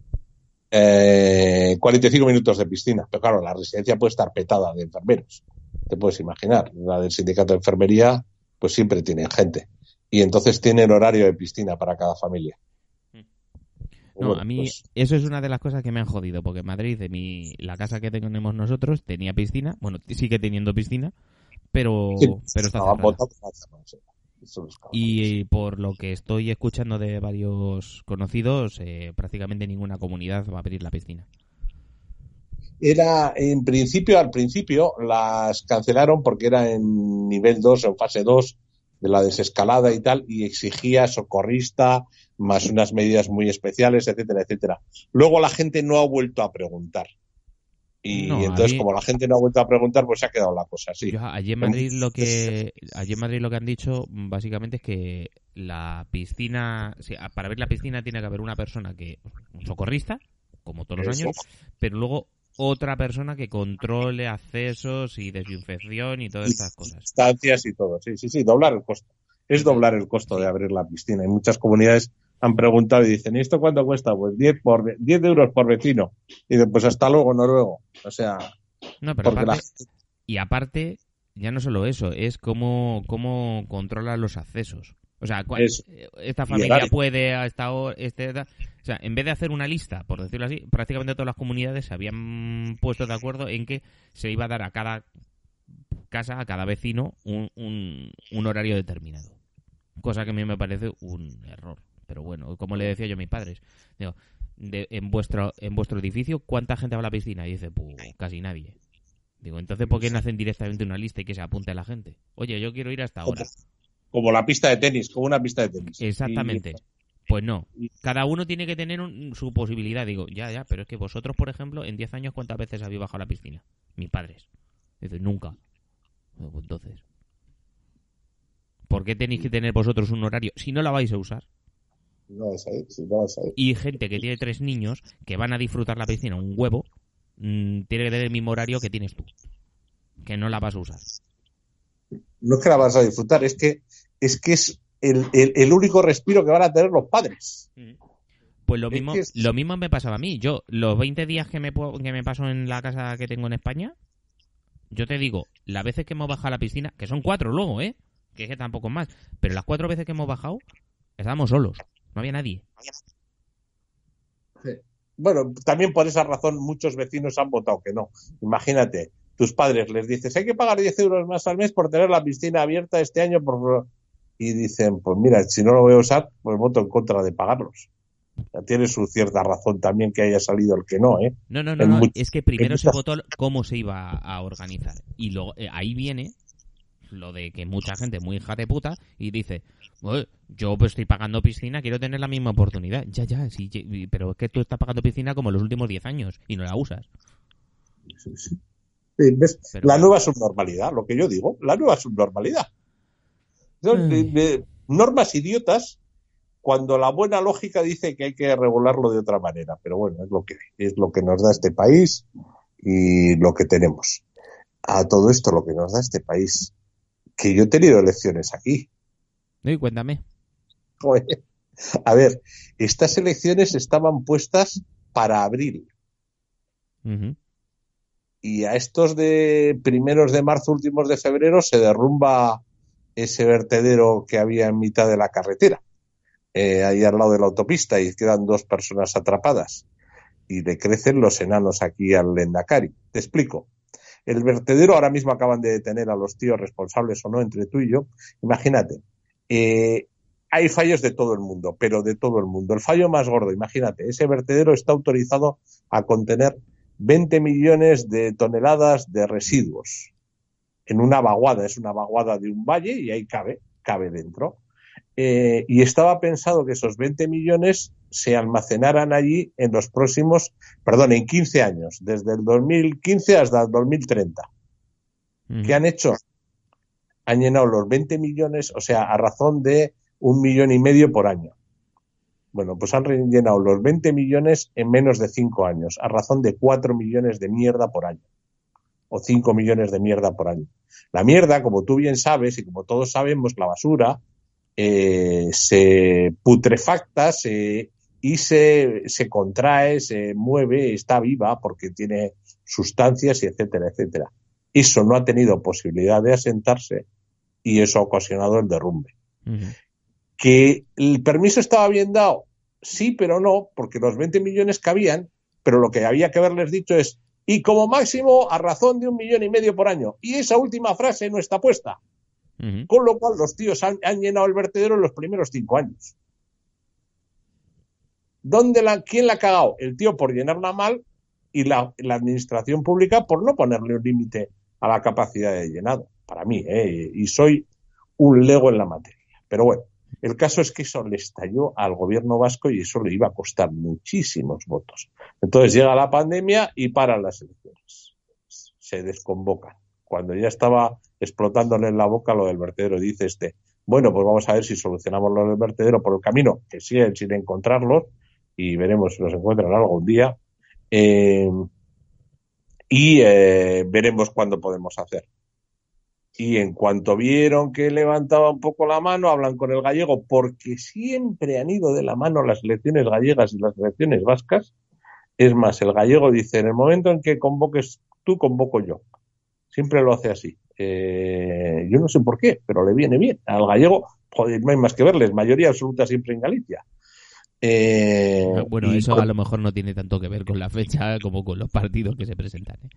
eh, 45 minutos de piscina. Pero claro, la residencia puede estar petada de enfermeros. Te puedes imaginar. La del sindicato de enfermería, pues siempre tienen gente. Y entonces tienen horario de piscina para cada familia. No, a mí pues eso es una de las cosas que me han jodido, porque en Madrid, de mi, la casa que tenemos nosotros, tenía piscina, bueno, sigue teniendo piscina, pero, pero está y por lo que estoy escuchando de varios conocidos, eh, prácticamente ninguna comunidad va a abrir la piscina. Era, en principio, al principio las cancelaron porque era en nivel 2 o fase 2 de la desescalada y tal, y exigía socorrista, más unas medidas muy especiales, etcétera, etcétera. Luego la gente no ha vuelto a preguntar. Y, entonces, como la gente no ha vuelto a preguntar, pues se ha quedado la cosa así. allí en Madrid lo que allí en Madrid lo que han dicho básicamente es que la piscina, para ver la piscina tiene que haber una persona que un socorrista, como todos los años, pero luego otra persona que controle accesos y desinfección y todas estas cosas. Estancias y todo, sí, sí, sí, doblar el costo. Es doblar el costo de abrir la piscina. En muchas comunidades han preguntado y dicen, ¿y esto cuánto cuesta? Pues 10, por, 10 euros por vecino. Y dicen, pues hasta luego, Noruego. O sea, no, pero aparte, y aparte, ya no solo eso, es cómo, cómo controla los accesos. O sea, esta familia puede a esta este, o sea, en vez de hacer una lista, por decirlo así, prácticamente todas las comunidades se habían puesto de acuerdo en que se iba a dar a cada casa, a cada vecino, un, un, un horario determinado. Cosa que a mí me parece un error. Pero bueno, como le decía yo a mis padres, digo, en vuestro en vuestro edificio, ¿cuánta gente va a la piscina? Y dice, pues casi nadie. Digo, entonces, ¿por qué no hacen directamente una lista y que se apunte a la gente? Oye, yo quiero ir hasta ahora. Como la pista de tenis, como una pista de tenis. Exactamente. Pues no. Cada uno tiene que tener su posibilidad. Digo, ya, ya, pero es que vosotros, por ejemplo, en 10 años, ¿cuántas veces habéis bajado a la piscina? Mis padres. Dice, nunca. Pues entonces. ¿Por qué tenéis que tener vosotros un horario si no la vais a usar? Y gente que tiene tres niños que van a disfrutar la piscina un huevo, mm, tiene que tener el mismo horario que tienes tú. Que no la vas a usar. No es que la vas a disfrutar, es que es, que es el, único respiro que van a tener los padres. Pues lo mismo, lo mismo me pasaba a mí. Yo, los 20 días que me, que me paso en la casa que tengo en España, yo te digo, las veces que hemos bajado a la piscina, que son cuatro luego, ¿eh? Que es que tampoco más. Pero las cuatro veces que hemos bajado, estábamos solos. No había nadie. Bueno, también por esa razón muchos vecinos han votado que no. Imagínate, tus padres les dices, hay que pagar 10 euros más al mes por tener la piscina abierta este año por... y dicen, pues mira, si no lo voy a usar, pues voto en contra de pagarlos. tiene su cierta razón también que haya salido el que no, ¿eh? No, no, no, es que primero se votó cómo se iba a organizar. Y luego, eh, ahí viene lo de que mucha gente muy hija de puta y dice, yo pues estoy pagando piscina, quiero tener la misma oportunidad. Ya, ya, sí, pero es que tú estás pagando piscina como los últimos 10 años y no la usas. la nueva subnormalidad, lo que yo digo, la nueva subnormalidad. De, normas idiotas cuando la buena lógica dice que hay que regularlo de otra manera. Pero bueno, es lo que es lo que nos da este país y lo que tenemos. A todo esto lo que nos da este país, que yo he tenido elecciones aquí. y cuéntame. A ver, estas elecciones estaban puestas para abril. Y a estos de primeros de marzo, últimos de febrero, se derrumba ese vertedero que había en mitad de la carretera, eh, ahí al lado de la autopista, y quedan dos personas atrapadas. Y le crecen los enanos aquí al Lendakari. Te explico. El vertedero ahora mismo acaban de detener a los tíos responsables o no entre tú y yo. Imagínate, eh, hay fallos de todo el mundo, pero de todo el mundo. El fallo más gordo, imagínate, ese vertedero está autorizado a contener 20 millones de toneladas de residuos en una vaguada, es una vaguada de un valle y ahí cabe, cabe dentro. Eh, y estaba pensado que esos 20 millones se almacenaran allí en los próximos, perdón, en 15 años, desde el 2015 hasta el 2030. ¿Qué han hecho? Han llenado los 20 millones, o sea, a razón de un millón y medio por año. Bueno, pues han rellenado los 20 millones en menos de 5 años, a razón de 4 millones de mierda por año. O 5 millones de mierda por año. La mierda, como tú bien sabes y como todos sabemos, la basura eh, se putrefacta se, y se, se contrae, se mueve, está viva porque tiene sustancias y etcétera, etcétera. Eso no ha tenido posibilidad de asentarse y eso ha ocasionado el derrumbe. ¿Que el permiso estaba bien dado? Sí, pero no, porque los 20 millones cabían, pero lo que había que haberles dicho es, y como máximo a razón de un millón y medio por año. Y esa última frase no está puesta. Con lo cual los tíos han, llenado el vertedero en los primeros cinco años. ¿Dónde la, ¿Quién la ha cagado? El tío por llenarla mal y la, administración pública por no ponerle un límite a la capacidad de llenado. Para mí, ¿eh? y soy un lego en la materia. Pero bueno, el caso es que eso le estalló al gobierno vasco y eso le iba a costar muchísimos votos. Entonces llega la pandemia y paran las elecciones. Se desconvocan. Cuando ya estaba explotándole en la boca lo del vertedero, dice este, bueno, pues vamos a ver si solucionamos lo del vertedero por el camino, que siguen sin encontrarlos y veremos si nos encuentran algún día. Eh, y eh, veremos cuándo podemos hacer y en cuanto vieron que levantaba un poco la mano, hablan con el gallego, porque siempre han ido de la mano las elecciones gallegas y las elecciones vascas. Es más, el gallego dice, en el momento en que convoques tú, convoco yo. Siempre lo hace así. Eh, yo no sé por qué, pero le viene bien. Al gallego, joder, no hay más que verles, mayoría absoluta siempre en Galicia. Eh, bueno, eso a lo mejor no tiene tanto que ver con la fecha como con los partidos que se presentan. ¿eh?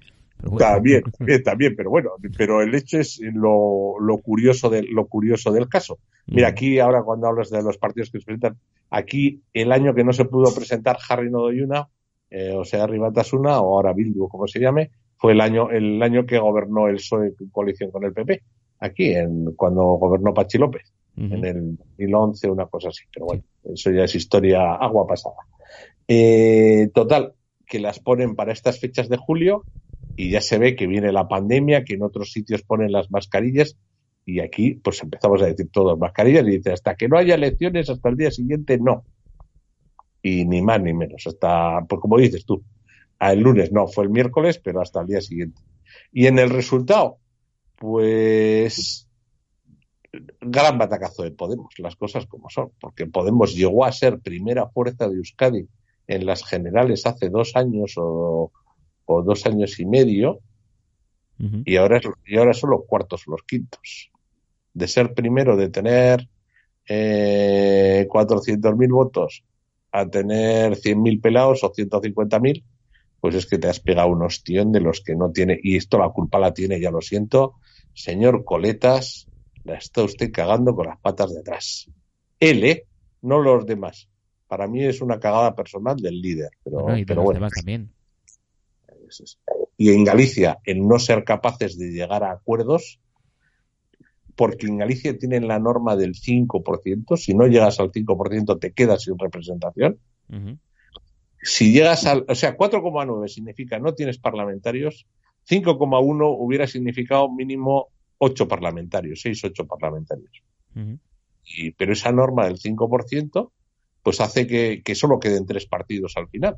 También, también, pero bueno, pero el hecho es lo, curioso de, lo curioso del caso. Mira, mm. aquí ahora cuando hablas de los partidos que se presentan, aquí el año que no se pudo presentar Harry Nodoyuna, eh, o sea, Ribatasuna, o ahora Bildu, como se llame, fue el año, el año que gobernó el PSOE en coalición con el PP, aquí, en, cuando gobernó Pachi López en el 2011, una cosa así. Pero bueno, eso ya es historia agua pasada. Eh, total, que las ponen para estas fechas de julio y ya se ve que viene la pandemia, que en otros sitios ponen las mascarillas y aquí pues empezamos a decir todas mascarillas y dice hasta que no haya elecciones hasta el día siguiente no. Y ni más ni menos, hasta, pues como dices tú, el lunes no, fue el miércoles, pero hasta el día siguiente. Y en el resultado, pues gran batacazo de Podemos, las cosas como son, porque Podemos llegó a ser primera fuerza de Euskadi en las generales hace dos años o, dos años y medio, y, ahora y ahora son los cuartos los quintos. De ser primero, de tener eh, 400.000 votos a tener 100.000 pelados o 150.000, pues es que te has pegado un ostión de los que no tiene, y esto la culpa la tiene, ya lo siento, señor Coletas, la está usted cagando con las patas de atrás. Él, ¿eh? No los demás. Para mí es una cagada personal del líder, pero bueno. Y pero bueno. también. Y en Galicia, en no ser capaces de llegar a acuerdos, porque en Galicia tienen la norma del 5%, si no llegas al 5% te quedas sin representación. Si llegas al, o sea, 4,9 significa no tienes parlamentarios, 5,1 hubiera significado mínimo ocho parlamentarios, seis, ocho parlamentarios. Y, pero esa norma del 5% pues hace que, que solo queden tres partidos al final.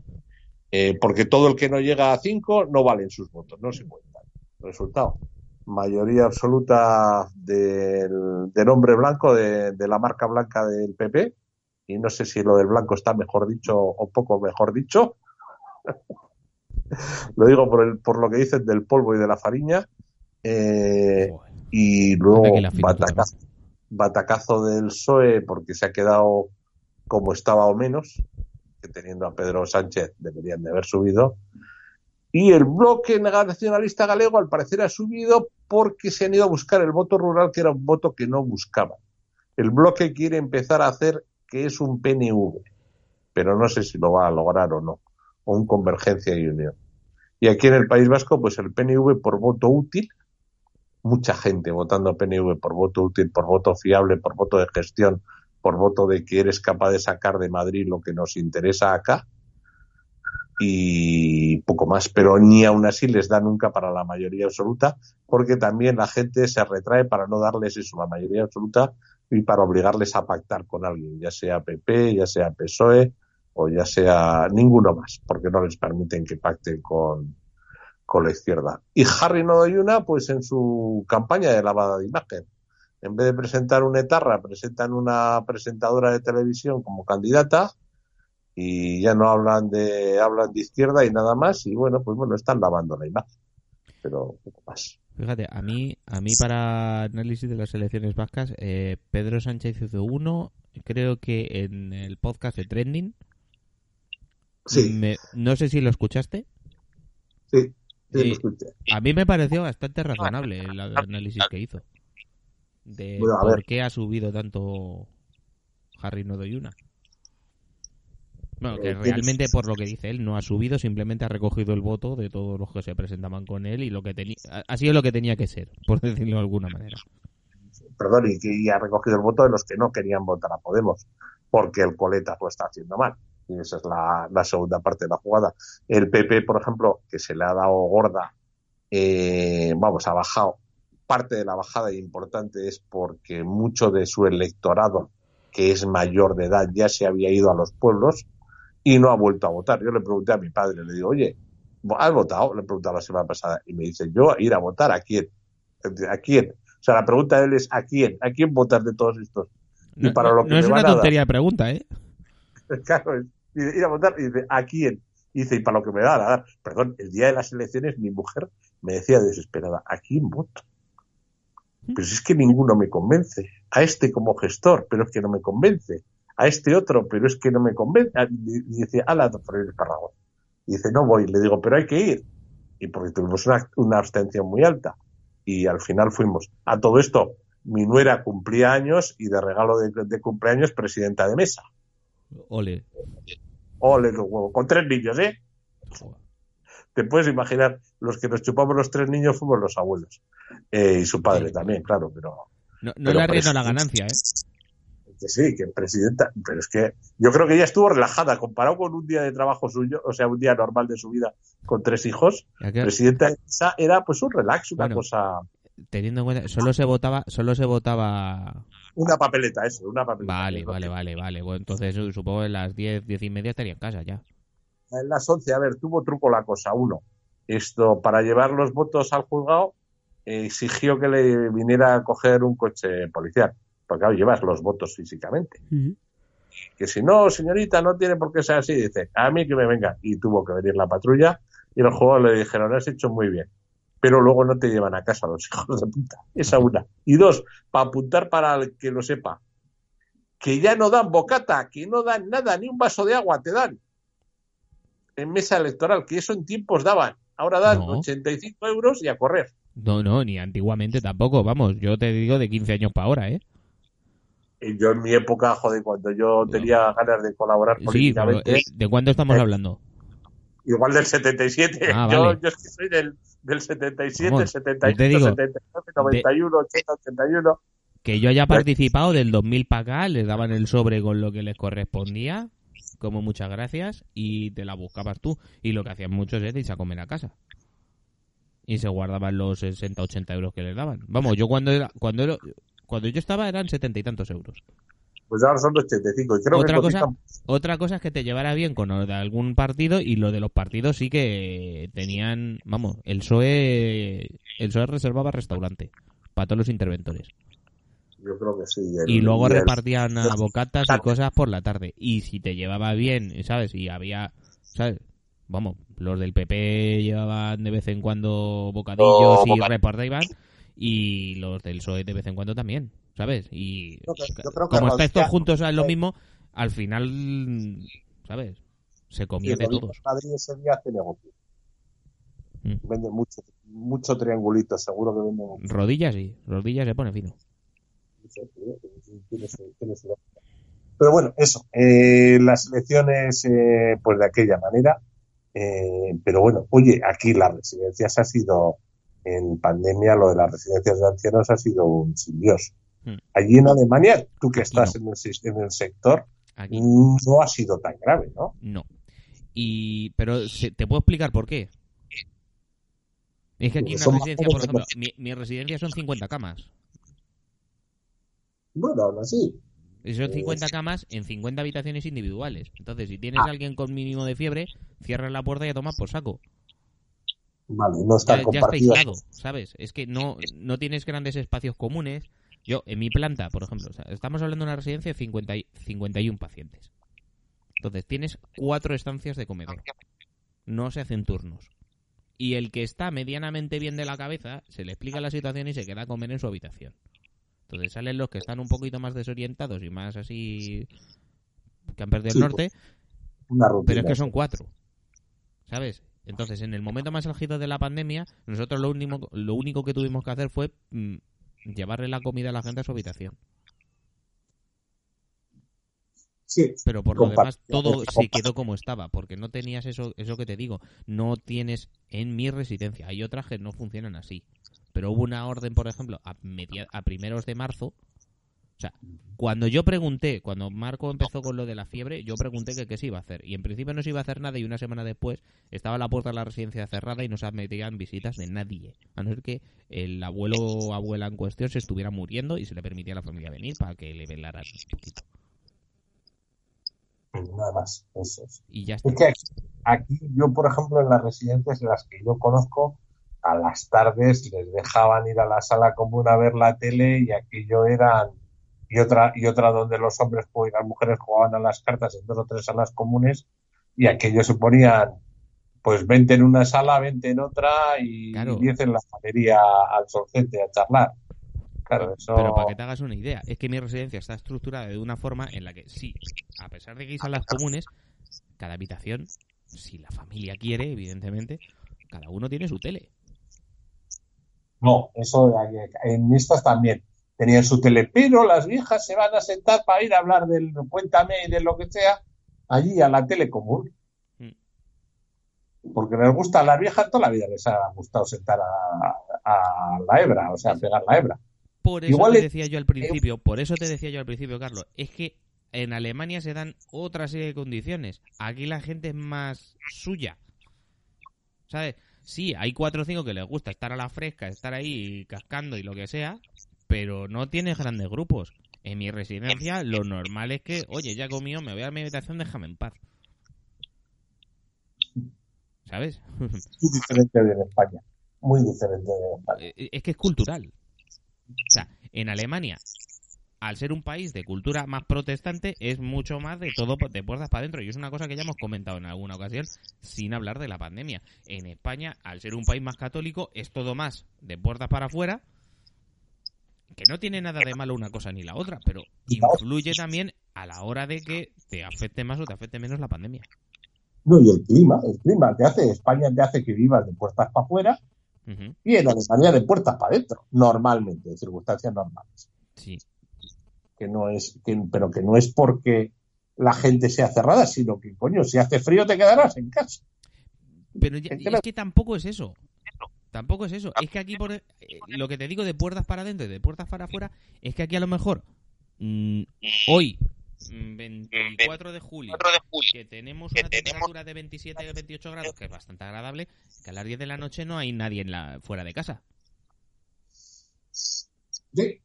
Eh, porque todo el que no llega a 5 no valen sus votos, no se cuentan. Resultado, mayoría absoluta del, del hombre blanco, de, de la marca blanca del PP, y no sé si lo del blanco está mejor dicho o poco mejor dicho. lo digo por, el, por lo que dicen del polvo y de la fariña. Eh, y luego batacazo, batacazo del PSOE porque se ha quedado como estaba o menos, que teniendo a Pedro Sánchez deberían de haber subido. Y el bloque nacionalista galego al parecer ha subido porque se han ido a buscar el voto rural, que era un voto que no buscaban. El bloque quiere empezar a hacer que es un PNV, pero no sé si lo va a lograr o no, o un Convergencia y Unión. Y aquí en el País Vasco, pues el PNV por voto útil, mucha gente votando PNV por voto útil, por voto fiable, por voto de gestión, por voto de que eres capaz de sacar de Madrid lo que nos interesa acá y poco más, pero ni aún así les da nunca para la mayoría absoluta, porque también la gente se retrae para no darles eso, la mayoría absoluta, y para obligarles a pactar con alguien, ya sea PP, ya sea PSOE o ya sea ninguno más, porque no les permiten que pacten con, con la izquierda. Y Harry Nodoyuna, pues en su campaña de lavada de imagen, en vez de presentar una etarra, presentan una presentadora de televisión como candidata y ya no hablan de hablan de izquierda y nada más y bueno, pues bueno, están lavando la imagen, pero poco más. Fíjate, a mí, a mí para análisis de las elecciones vascas, eh, Pedro Sánchez hizo uno, creo que en el podcast de Trending. Sí, Me- no sé si lo escuchaste. sí, sí. A mí me pareció bastante razonable el análisis que hizo. De Bueno, a por ver. qué ha subido tanto Harry Nodoyuna. Bueno, que Eh, realmente por lo que dice él no ha subido, simplemente ha recogido el voto de todos los que se presentaban con él y lo que tenía ha- sido lo que tenía que ser, por decirlo de alguna manera. Perdón, y y ha recogido el voto de los que no querían votar a Podemos, porque el coleta lo está haciendo mal. Y esa es la, la segunda parte de la jugada. El PP, por ejemplo, que se le ha dado gorda, eh, vamos, ha bajado. Parte de la bajada importante es porque mucho de su electorado, que es mayor de edad, ya se había ido a los pueblos y no ha vuelto a votar. Yo le pregunté a mi padre, le digo, oye, ¿has votado? Le preguntaba la semana pasada y me dice, yo ir a votar, ¿a quién? ¿A quién? O sea, la pregunta de él es ¿a quién? ¿A quién votar de todos estos? Y para no- lo que no es una dar. tontería de pregunta, ¿eh? Claro, es- dice, ir a votar y dice ¿a quién? Y dice, y para lo que me van a dar. Perdón, el día de las elecciones mi mujer me decía desesperada, ¿a quién voto? Pero si es que ninguno me convence. A este como gestor, pero es que no me convence. A este otro, pero es que no me convence. Ah, Y y dice, ala, doctor el Espárrago. Y dice, no voy. Le digo, pero hay que ir. Y porque tuvimos una, una abstención muy alta. Y al final fuimos. A todo esto, mi nuera cumplía años y de regalo de, de cumpleaños, presidenta de mesa. Ole. Ole, los huevos. Con tres niños, ¿eh? Joder. Te puedes imaginar, los que nos chupamos los tres niños fuimos los abuelos. Eh, y su padre Sí. también, claro, pero No, no Pero le arriesga la ganancia, ¿eh? que sí, que presidenta, pero es que yo creo que ella estuvo relajada comparado con un día de trabajo suyo, o sea, un día normal de su vida con tres hijos. Presidenta de mesa era pues un relax, una Bueno. cosa, teniendo en cuenta, solo se votaba, solo se votaba. una papeleta, eso, una papeleta. Vale, vale, vale, vale. Bueno, entonces su- supongo que a las 10, 10 y media estaría en casa ya. En las 11, a ver, tuvo truco la cosa. Uno, esto, para llevar los votos al juzgado, eh, exigió que le viniera a coger un coche policial. Porque, claro, llevas los votos físicamente. Que si no, señorita, no tiene por qué ser así. Dice, a mí que me venga. Y tuvo que venir la patrulla y los juegos le dijeron, lo has hecho muy bien. Pero luego no te llevan a casa los hijos de puta. Esa una. Y dos, para apuntar para el que lo sepa, que ya no dan bocata, que no dan nada, ni un vaso de agua te dan en mesa electoral, que eso en tiempos daban. Ahora dan No. 85 euros y a correr. No, no, ni antiguamente tampoco. Vamos, yo te digo de 15 años para ahora, ¿eh? Y yo en mi época, joder, cuando yo tenía ganas de colaborar Sí, políticamente, eh, ¿de cuándo estamos Eh, hablando? Igual del 77. Ah, yo, vale. yo es que soy del, del 77, Vamos, 78, yo te digo, 79, 91, 80, 81. Que yo haya participado del 2000 para acá, les daban el sobre con lo que les correspondía, como muchas gracias, y te la buscabas tú. Y lo que hacían muchos es irse a comer a casa. Y se guardaban los 60, 80 euros que les daban. Vamos, yo cuando era, cuando era, Cuando yo estaba eran setenta y tantos euros. Pues ahora son 85. Y creo Otra que cosa, cotizan- otra cosa es que te llevara bien con de algún partido y lo de los partidos sí que tenían, vamos, el PSOE, el PSOE reservaba restaurante para todos los interventores. Yo creo que sí. el- Y luego repartían el- bocatas y cosas por la tarde. Y si te llevaba bien, ¿sabes? Y había, ¿sabes? Vamos, los del PP llevaban de vez en cuando bocadillos Oh, y boca- repartían. Y los del PSOE de vez en cuando también, ¿sabes? Y Yo creo- yo creo como estáis todos juntos a lo mismo, al final, ¿sabes? Se Rodríguez todos. Madrid ese día hace negocio. Mm. Vende mucho, mucho triangulito, seguro que vende mucho. Rodillas sí, rodillas se pone fino. Pero bueno, eso, eh, las elecciones, eh, pues de aquella manera. eh, pero bueno, oye, aquí las residencias ha sido, en pandemia, lo de las residencias de ancianos ha sido un sin Dios. Mm. Allí en Alemania, tú que estás no. en, el, sis- en el sector, Aquí no ha sido tan grave, ¿no? no. Y, pero te puedo explicar por qué. Es que aquí una residencia, por ejemplo, mi, mi residencia son 50 camas. Bueno, aún así. Y son Eh, 50 camas en 50 habitaciones individuales. Entonces, si tienes Ah. a alguien con mínimo de fiebre, cierras la puerta y a tomar por saco. Vale, no Ya, están ya está aislado, ¿sabes? Es que no, no tienes grandes espacios comunes. Yo, en mi planta, por ejemplo, o sea, estamos hablando de una residencia de 50 y- 51 pacientes. Entonces, tienes cuatro estancias de comedor. No se hacen turnos. Y el que está medianamente bien de la cabeza, se le explica la situación y se queda a comer en su habitación. Entonces salen los que están un poquito más desorientados y más así que han perdido Sí, el norte, Una rutina. pero es que son cuatro. ¿Sabes? Entonces, en el momento más álgido de la pandemia, nosotros lo único, lo único que tuvimos que hacer fue mm, llevarle la comida a la gente a su habitación. Sí, Pero por lo demás, todo se quedó como estaba, porque no tenías eso, eso que te digo. No tienes en mi residencia. Hay otras que no funcionan así. Pero hubo una orden, por ejemplo, a, media- a primeros de marzo. O sea, cuando yo pregunté, cuando Marco empezó con lo de la fiebre, yo pregunté que qué se iba a hacer. Y en principio no se iba a hacer nada y una semana después estaba la puerta de la residencia cerrada y no se admitían visitas de nadie. A no ser que el abuelo o abuela en cuestión se estuviera muriendo y se le permitía a la familia venir para que le velaran un poquito. nada más. Eso es. Y ya está. Es que aquí, aquí yo, por ejemplo, en las residencias en las que yo conozco, a las tardes les dejaban ir a la sala común a ver la tele y aquello eran y otra y otra donde los hombres y las mujeres jugaban a las cartas en dos o tres salas comunes y aquello se ponían pues 20 en una sala, 20 en otra y Claro. 10 en la galería al solcete a charlar. Claro, eso Pero para que te hagas una idea, es que mi residencia está estructurada de una forma en la que sí, a pesar de que hay salas comunes, cada habitación, si la familia quiere, evidentemente, cada uno tiene su tele. No, eso en estas también tenían su tele, pero las viejas se van a sentar para ir a hablar del cuéntame y de lo que sea allí a la tele común. Mm. Porque les gusta a las viejas toda la vida les ha gustado sentar a, a la hebra, o sea, pegar la hebra. Por eso Igual te decía yo al principio, por eso te decía yo al principio, Carlos, es que en Alemania se dan otra serie de condiciones. Aquí la gente es más suya. ¿Sabes? Sí, hay cuatro o cinco que les gusta estar a la fresca, estar ahí cascando y lo que sea, pero no tienes grandes grupos. En mi residencia lo normal es que, oye, ya comido, me voy a mi habitación, déjame en paz. ¿Sabes? Muy diferente de en España. Muy diferente de España. Eh, es que es cultural. O sea, en Alemania, al ser un país de cultura más protestante, es mucho más de todo de puertas para adentro. Y es una cosa que ya hemos comentado en alguna ocasión, sin hablar de la pandemia. En España, al ser un país más católico, es todo más de puertas para afuera. Que no tiene nada de malo una cosa ni la otra, pero influye también a la hora de que te afecte más o te afecte menos la pandemia. No, y el clima, el clima te hace, España te hace que vivas de puertas para afuera y en Alemania de puertas para adentro, normalmente, en circunstancias normales. Sí. que no es, que- pero que no es porque la gente sea cerrada, sino que, coño, si hace frío te quedarás en casa. Pero ya- Es que tampoco es eso. Tampoco es eso. Es que aquí, por, eh, lo que te digo de puertas para adentro y de puertas para afuera, es que aquí a lo mejor, mm, hoy, mm, 24 de julio, que tenemos una temperatura de 27 28 grados, que es bastante agradable, que a las 10 de la noche no hay nadie en la, fuera de casa. Sí,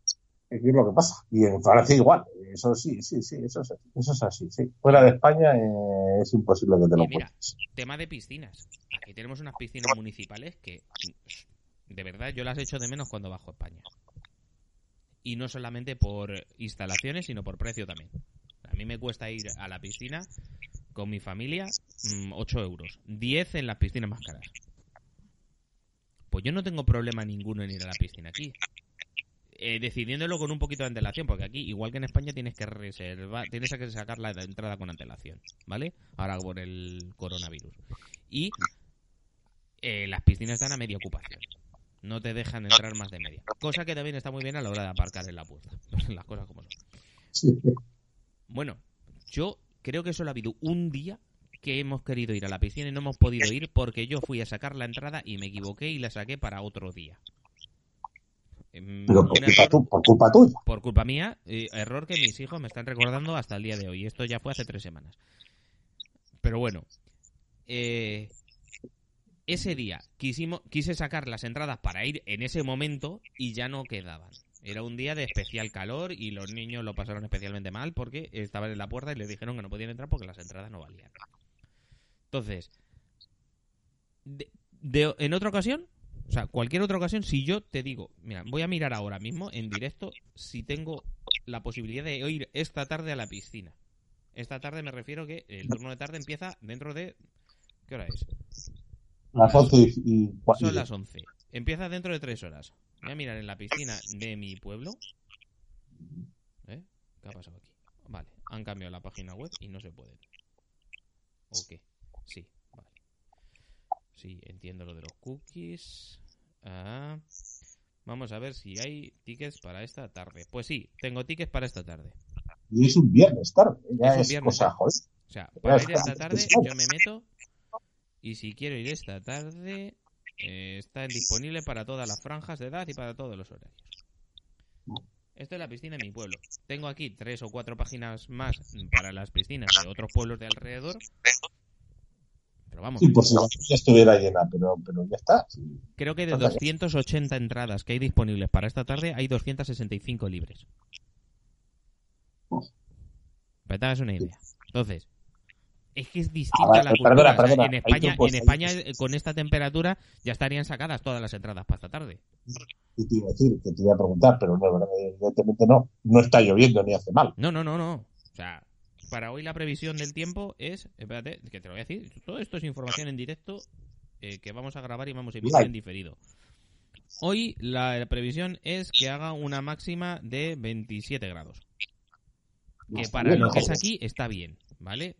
es lo que pasa. Y en Francia igual. Eso sí, sí, sí, eso es, eso es así, sí. Fuera de España eh, es imposible que te lo mira, tema de piscinas. Aquí tenemos unas piscinas municipales que, de verdad, yo las echo de menos cuando bajo a España. Y no solamente por instalaciones, sino por precio también. A mí me cuesta ir a la piscina con mi familia mm, 8 euros. 10 en las piscinas más caras. Pues yo no tengo problema ninguno en ir a la piscina aquí. Eh, decidiéndolo con un poquito de antelación, porque aquí, igual que en España, tienes que reservar, tienes que sacar la entrada con antelación, ¿vale? Ahora por el coronavirus. Y eh, las piscinas están a media ocupación. No te dejan entrar más de media. Cosa que también está muy bien a la hora de aparcar en la puerta. Las cosas como son. Bueno, yo creo que solo ha habido un día que hemos querido ir a la piscina y no hemos podido ir porque yo fui a sacar la entrada y me equivoqué y la saqué para otro día. Em, Pero por culpa, tu- por culpa tuya. por culpa mía, eh, error que mis hijos me están recordando hasta el día de hoy. Esto ya fue hace tres semanas. Pero bueno, eh, ese día quisimos, quise sacar las entradas para ir en ese momento y ya no quedaban. Era un día de especial calor y los niños lo pasaron especialmente mal porque estaban en la puerta y les dijeron que no podían entrar porque las entradas no valían. Entonces, de- de- en otra ocasión, o sea, cualquier otra ocasión, si yo te digo, mira, voy a mirar ahora mismo en directo si tengo la posibilidad de ir esta tarde a la piscina. Esta tarde me refiero que el turno de tarde empieza dentro de... ¿Qué hora es? Las 11 y, Son las 11. Empieza dentro de tres horas. Voy a mirar en la piscina de mi pueblo. ¿Eh? ¿Qué ha pasado aquí? Vale, han cambiado la página web y no se puede. ¿O qué? Sí. Sí, entiendo lo de los cookies. Ah, vamos a ver si hay tickets para esta tarde. Pues sí, tengo tickets para esta tarde. y es un viernes tarde. Ya Es un es, viernes cosa, tarde. joder. O sea, para ir esta tarde yo me meto y si quiero ir esta tarde eh, está disponible para todas las franjas de edad y para todos los horarios. Esto es la piscina de mi pueblo. Tengo aquí tres o cuatro páginas más para las piscinas de otros pueblos de alrededor. Pero vamos, Sí, por si la ya estuviera llena, pero, pero ya está. sí. creo que de Anda ya. 280 entradas que hay disponibles para esta tarde hay 265 libres. Para que te una idea. Entonces, es que es distinta Ah, la cultura. perdona, O sea, perdona. en España, pues, en España con esta temperatura ya estarían sacadas todas las entradas para esta tarde. Y te iba a decir, que te iba a preguntar, pero no, evidentemente no. No está lloviendo ni hace mal. No, no, no, no. O sea, para hoy la previsión del tiempo es, espérate, que te lo voy a decir, todo esto es información en directo eh, que vamos a grabar y vamos a emitir en diferido. Hoy la, la previsión es que haga una máxima de 27 grados. Que para bien, lo que es aquí está bien, ¿vale?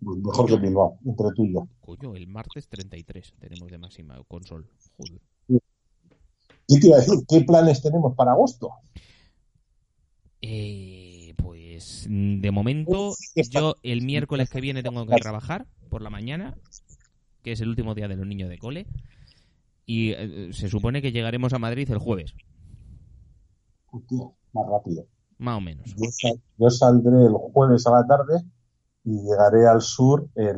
Mejor que Bilbao, entre tú y yo. Coño, el martes 33 tenemos de máxima con sol. Joder. ¿Qué te iba a decir? ¿Qué planes tenemos para agosto? Eh, pues mm, de momento yo el miércoles que viene tengo que trabajar por la mañana, que es el último día de los niños de cole, y eh, se supone que llegaremos a Madrid el jueves, Hostia, más rápido. más o menos. Yo, sal- yo saldré el jueves a la tarde y llegaré al sur el,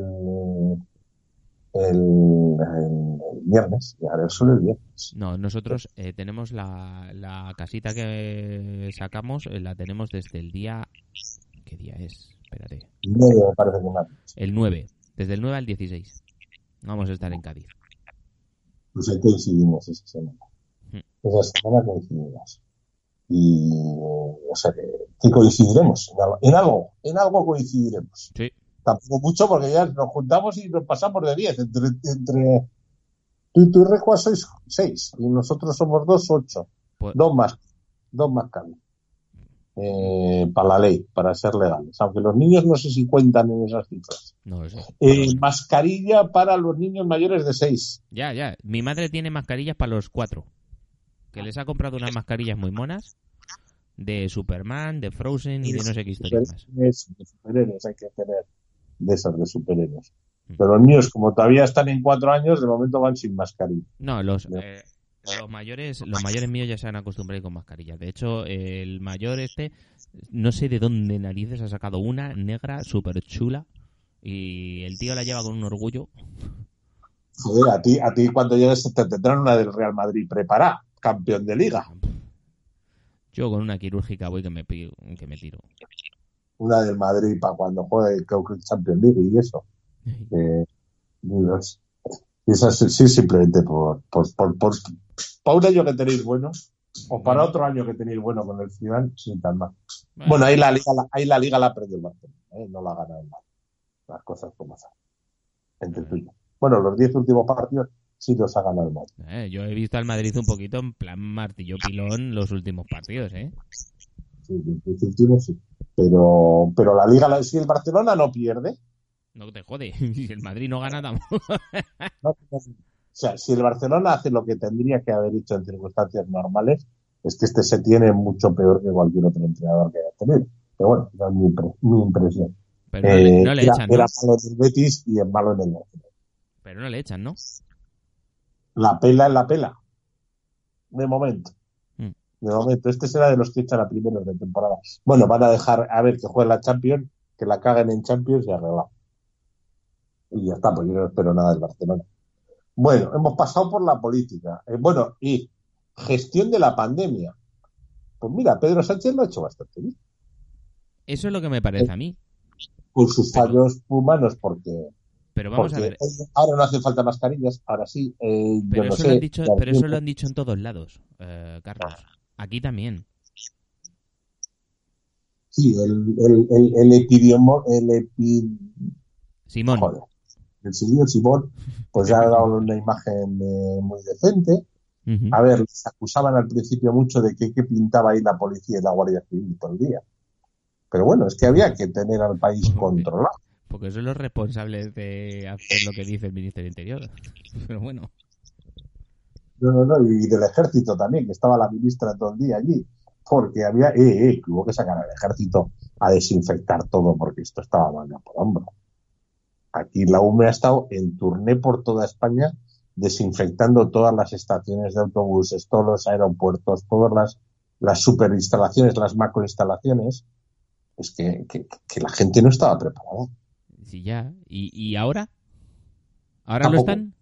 el, el- viernes. Llegaré sur el viernes. No, nosotros eh, tenemos la, la casita que sacamos, eh, la tenemos desde el día... ¿Qué día es? Espérate. Nueve, me parece que más. El 9, desde el 9 al 16. Vamos a estar en Cádiz. Pues ahí coincidimos esa semana. Hmm. Esa semana coincidimos. Y, o sea que, que coincidiremos. En algo, en algo coincidiremos. Sí. Tampoco mucho porque ya nos juntamos y nos pasamos de 10. Entre, entre tú y tu Recua sois 6 y nosotros somos dos, ocho. Pues- Dos más. Dos más caben. Eh, para la ley, para ser legales. Aunque los niños no sé si cuentan en esas cifras. No lo sé. Eh, bueno. Mascarilla para los niños mayores de 6. Ya, ya. Mi madre tiene mascarillas para los cuatro. Que les ha comprado unas mascarillas muy monas. De Superman, de Frozen y de no sé qué historias más. De superhéroes hay que tener de esas de superhéroes. Mm. Pero los niños, como todavía están en cuatro años, de momento van sin mascarilla. No, los, eh, los mayores los mayores míos ya se han acostumbrado con mascarillas. De hecho, el mayor este, no sé de dónde narices ha sacado una negra súper chula. Y el tío la lleva con un orgullo. Joder, a ti, a ti cuando llegues te tendrán una del Real Madrid preparada, campeón de liga. Yo con una quirúrgica voy que me, que me tiro. Una del Madrid para cuando juegue el Champions League y eso. Eh, y esa sí, sí, simplemente por, por, por, por- para un año que tenéis bueno, o para otro año que tenéis bueno con el Zidane, sin tan mal. Bueno, ahí la liga, la, ahí la liga la perdió el Barcelona, ¿eh? no la ha ganado el Madrid. Las cosas como son. Entre tú y yo. Bueno, los 10 últimos partidos sí los ha ganado el Madrid. Eh, yo he visto al Madrid un poquito en plan martillo pilón los últimos partidos, ¿eh? Sí, los 10 últimos sí. Pero, pero la liga, si el Barcelona no pierde, No te jode. Si el Madrid no gana tampoco. no- o sea, si el Barcelona hace lo que tendría que haber hecho en circunstancias normales, es que este se tiene mucho peor que cualquier otro entrenador que haya tenido. Pero bueno, esa es mi, impre- mi impresión. Pero no, le, Eh, no le era, echan, ¿no? era malo en el Betis y es malo en el Barcelona. Pero no le echan, ¿no? La pela es la pela. De momento. De momento. Este será de los que echan a primeros de temporada. Bueno, van a dejar a ver que juegue la Champions, que la caguen en Champions y arreglado. Y ya está, pues yo no espero nada del Barcelona. Bueno, hemos pasado por la política. Eh, bueno, y gestión de la pandemia. Pues mira, Pedro Sánchez lo ha hecho bastante bien. Eso es lo que me parece a mí. Con sus fallos humanos, porque, Pero vamos a ver. ahora no hacen falta mascarillas, ahora sí. eh, yo Pero no eso, sé, lo han dicho, pero eso lo han dicho en todos lados, eh, Carlos. Aquí también. Sí, el, el, el, el epidiomo, el epi, Simón. joder, el señor Simón, pues ya ha dado una imagen eh, muy decente. A ver, les acusaban al principio mucho de que, que pintaba ahí la policía y la Guardia Civil todo el día. Pero bueno, es que había que tener al país controlado. Porque son los responsables de hacer lo que dice el Ministerio Interior. Pero bueno. No, no, no, y del ejército también, que estaba la ministra todo el día allí. Porque había, eh, eh, que hubo que sacar al ejército a desinfectar todo porque esto estaba manga por hombro. Aquí la UME ha estado en turné por toda España desinfectando todas las estaciones de autobuses, todos los aeropuertos, todas las, las superinstalaciones, las macroinstalaciones. Es que, que, que la gente no estaba preparada. Sí, ya. ¿Y, y ahora? ¿Ahora lo Tampoco. están?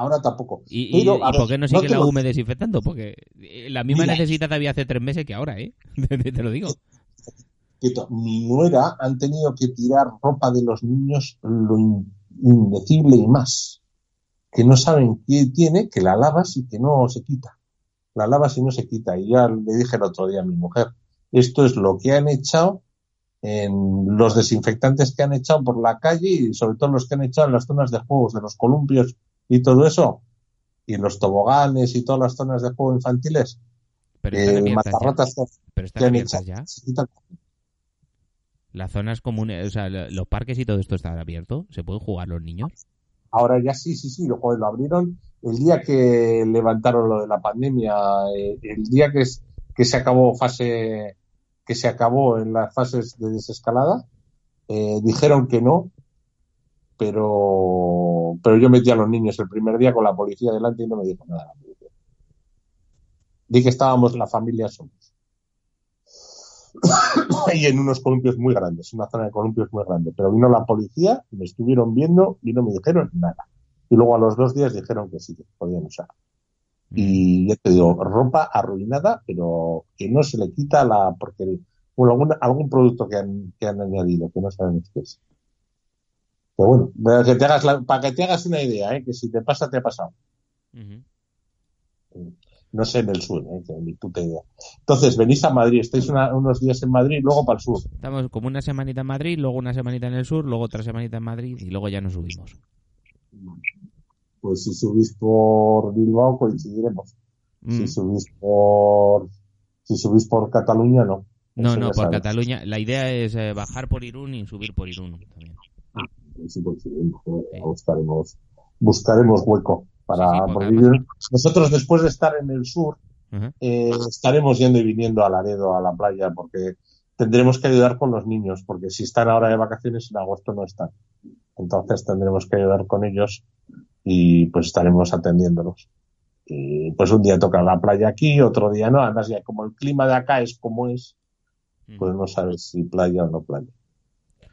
Ahora tampoco. ¿Y, y- Pero, a y ver, por qué no sigue la UME desinfectando? Porque eh, la misma Mira. necesidad había hace tres meses que ahora, ¿eh? Te lo digo. Mi nuera han tenido que tirar ropa de los niños lo in- indecible y más. Que no saben qué tiene, que la lavas y que no se quita. La lavas y no se quita. Y ya le dije el otro día a mi mujer, esto es lo que han echado en los desinfectantes que han echado por la calle y sobre todo los que han echado en las zonas de juegos, de los columpios y todo eso. Y los toboganes y todas las zonas de juego infantiles. Pero están Eh, ya. matarratas que- Pero están abiertas ya. Las zonas comunes, o sea, lo- los parques y todo esto están abiertos. ¿Se pueden jugar los niños? Ahora ya sí, sí, sí, lo, abrieron el día que levantaron lo de la pandemia, eh, el día que, es- que se acabó fase, que se acabó en las fases de desescalada, eh, dijeron que no, pero, pero yo metí a los niños el primer día con la policía delante y no me dijo nada la policía. Di que estábamos la familia somos. y en unos columpios muy grandes, una zona de columpios muy grande. Pero vino la policía, me estuvieron viendo y no me dijeron nada. Y luego a los dos días dijeron que sí, que podían usar. Y ya te digo, ropa arruinada, pero que no se le quita la porquería. Bueno, algún, algún producto que han, que han añadido, que no saben qué es. Pero bueno, para que te hagas, la- para que te hagas una idea, ¿eh? que si te pasa, te ha pasado. No sé en el sur, ¿eh? que ni puta idea. Entonces, venís a Madrid, estáis una- unos días en Madrid y luego para el sur. Estamos como una semanita en Madrid, luego una semanita en el sur, luego otra semanita en Madrid y luego ya nos subimos. Pues si subís por Bilbao, coincidiremos. Mm. Si subís por, si subís por Cataluña, no. No, Eso no, por sabes. Cataluña. La idea es eh, bajar por Irún y subir por Irún también. Sí, buscaremos, buscaremos hueco para, Sí, porque yo- nosotros después de estar en el sur, eh, estaremos yendo y viniendo a Laredo, a la playa, porque tendremos que ayudar con los niños, porque si están ahora de vacaciones en agosto no están. Entonces tendremos que ayudar con ellos y pues estaremos atendiéndolos. Y pues un día toca la playa aquí, otro día no. Además ya como el clima de acá es como es, pues no sabes si playa o no playa.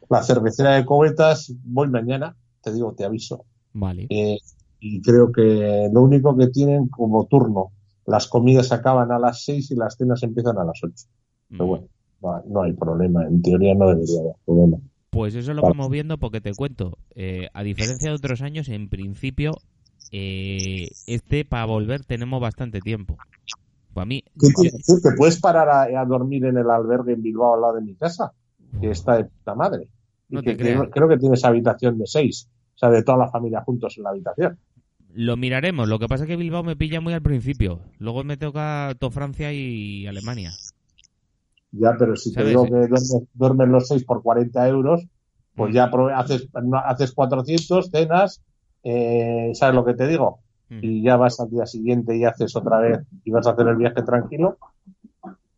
La cervecera de Cobetas, voy mañana, te digo, te aviso. Vale. Eh, y creo que lo único que tienen como turno las comidas acaban a las 6 y las cenas empiezan a las 8. Pero Mm. bueno, no, no hay problema. En teoría no debería haber problema. Pues eso lo Vale. vamos viendo porque te cuento, eh, a diferencia de otros años, en principio, eh, este para volver tenemos bastante tiempo. Pues a mí, ¿Qué te, tú te puedes parar a, a dormir en el albergue en Bilbao al lado de mi casa? Que está de puta madre. No que te creo, creo que tienes habitación de seis. O sea, de toda la familia juntos en la habitación. lo miraremos. Lo que pasa es que Bilbao me pilla muy al principio. Luego me toca todo Francia y Alemania. Ya, pero si te digo que duermes, duermen los seis por 40 euros, pues Mm. ya haces, haces 400, cenas, eh, ¿sabes lo que te digo? Mm. Y ya vas al día siguiente y haces otra vez y vas a hacer el viaje tranquilo.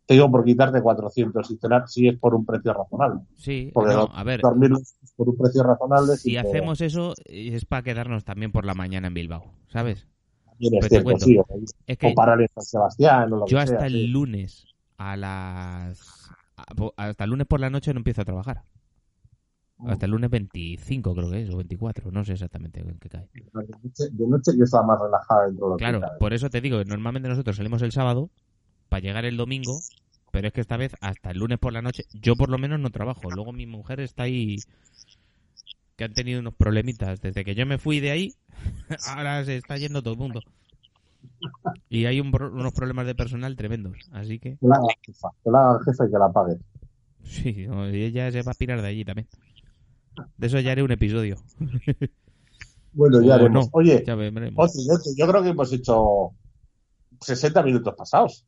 Te digo por quitarte 400 y cenar si es por un precio razonable. Sí, Porque no, a ver, dormir por un precio razonable. si hacemos eso es para quedarnos también por la mañana en Bilbao, ¿sabes? pues cierto, sí, o, Es que o parar en San Sebastián o lo yo que hasta sea, el sí. lunes a las... Hasta el lunes por la noche no empiezo a trabajar. Hasta el lunes 25 creo que es, o 24, no sé exactamente en qué cae. De noche, de noche yo estaba más relajada dentro de lo que Claro, por eso te digo normalmente nosotros salimos el sábado para llegar el domingo, pero es que esta vez hasta el lunes por la noche, yo por lo menos no trabajo. Luego mi mujer está ahí que han tenido unos problemitas. Desde que yo me fui de ahí, ahora se está yendo todo el mundo. Y hay un unos problemas de personal tremendos. Así que, la jefa, la jefe y que la pague. sí, no, y ella se va a pirar de allí también. De eso ya haré un episodio. Bueno, ya O haremos. no, Oye, ya veremos. Yo creo que hemos hecho 60 minutos pasados.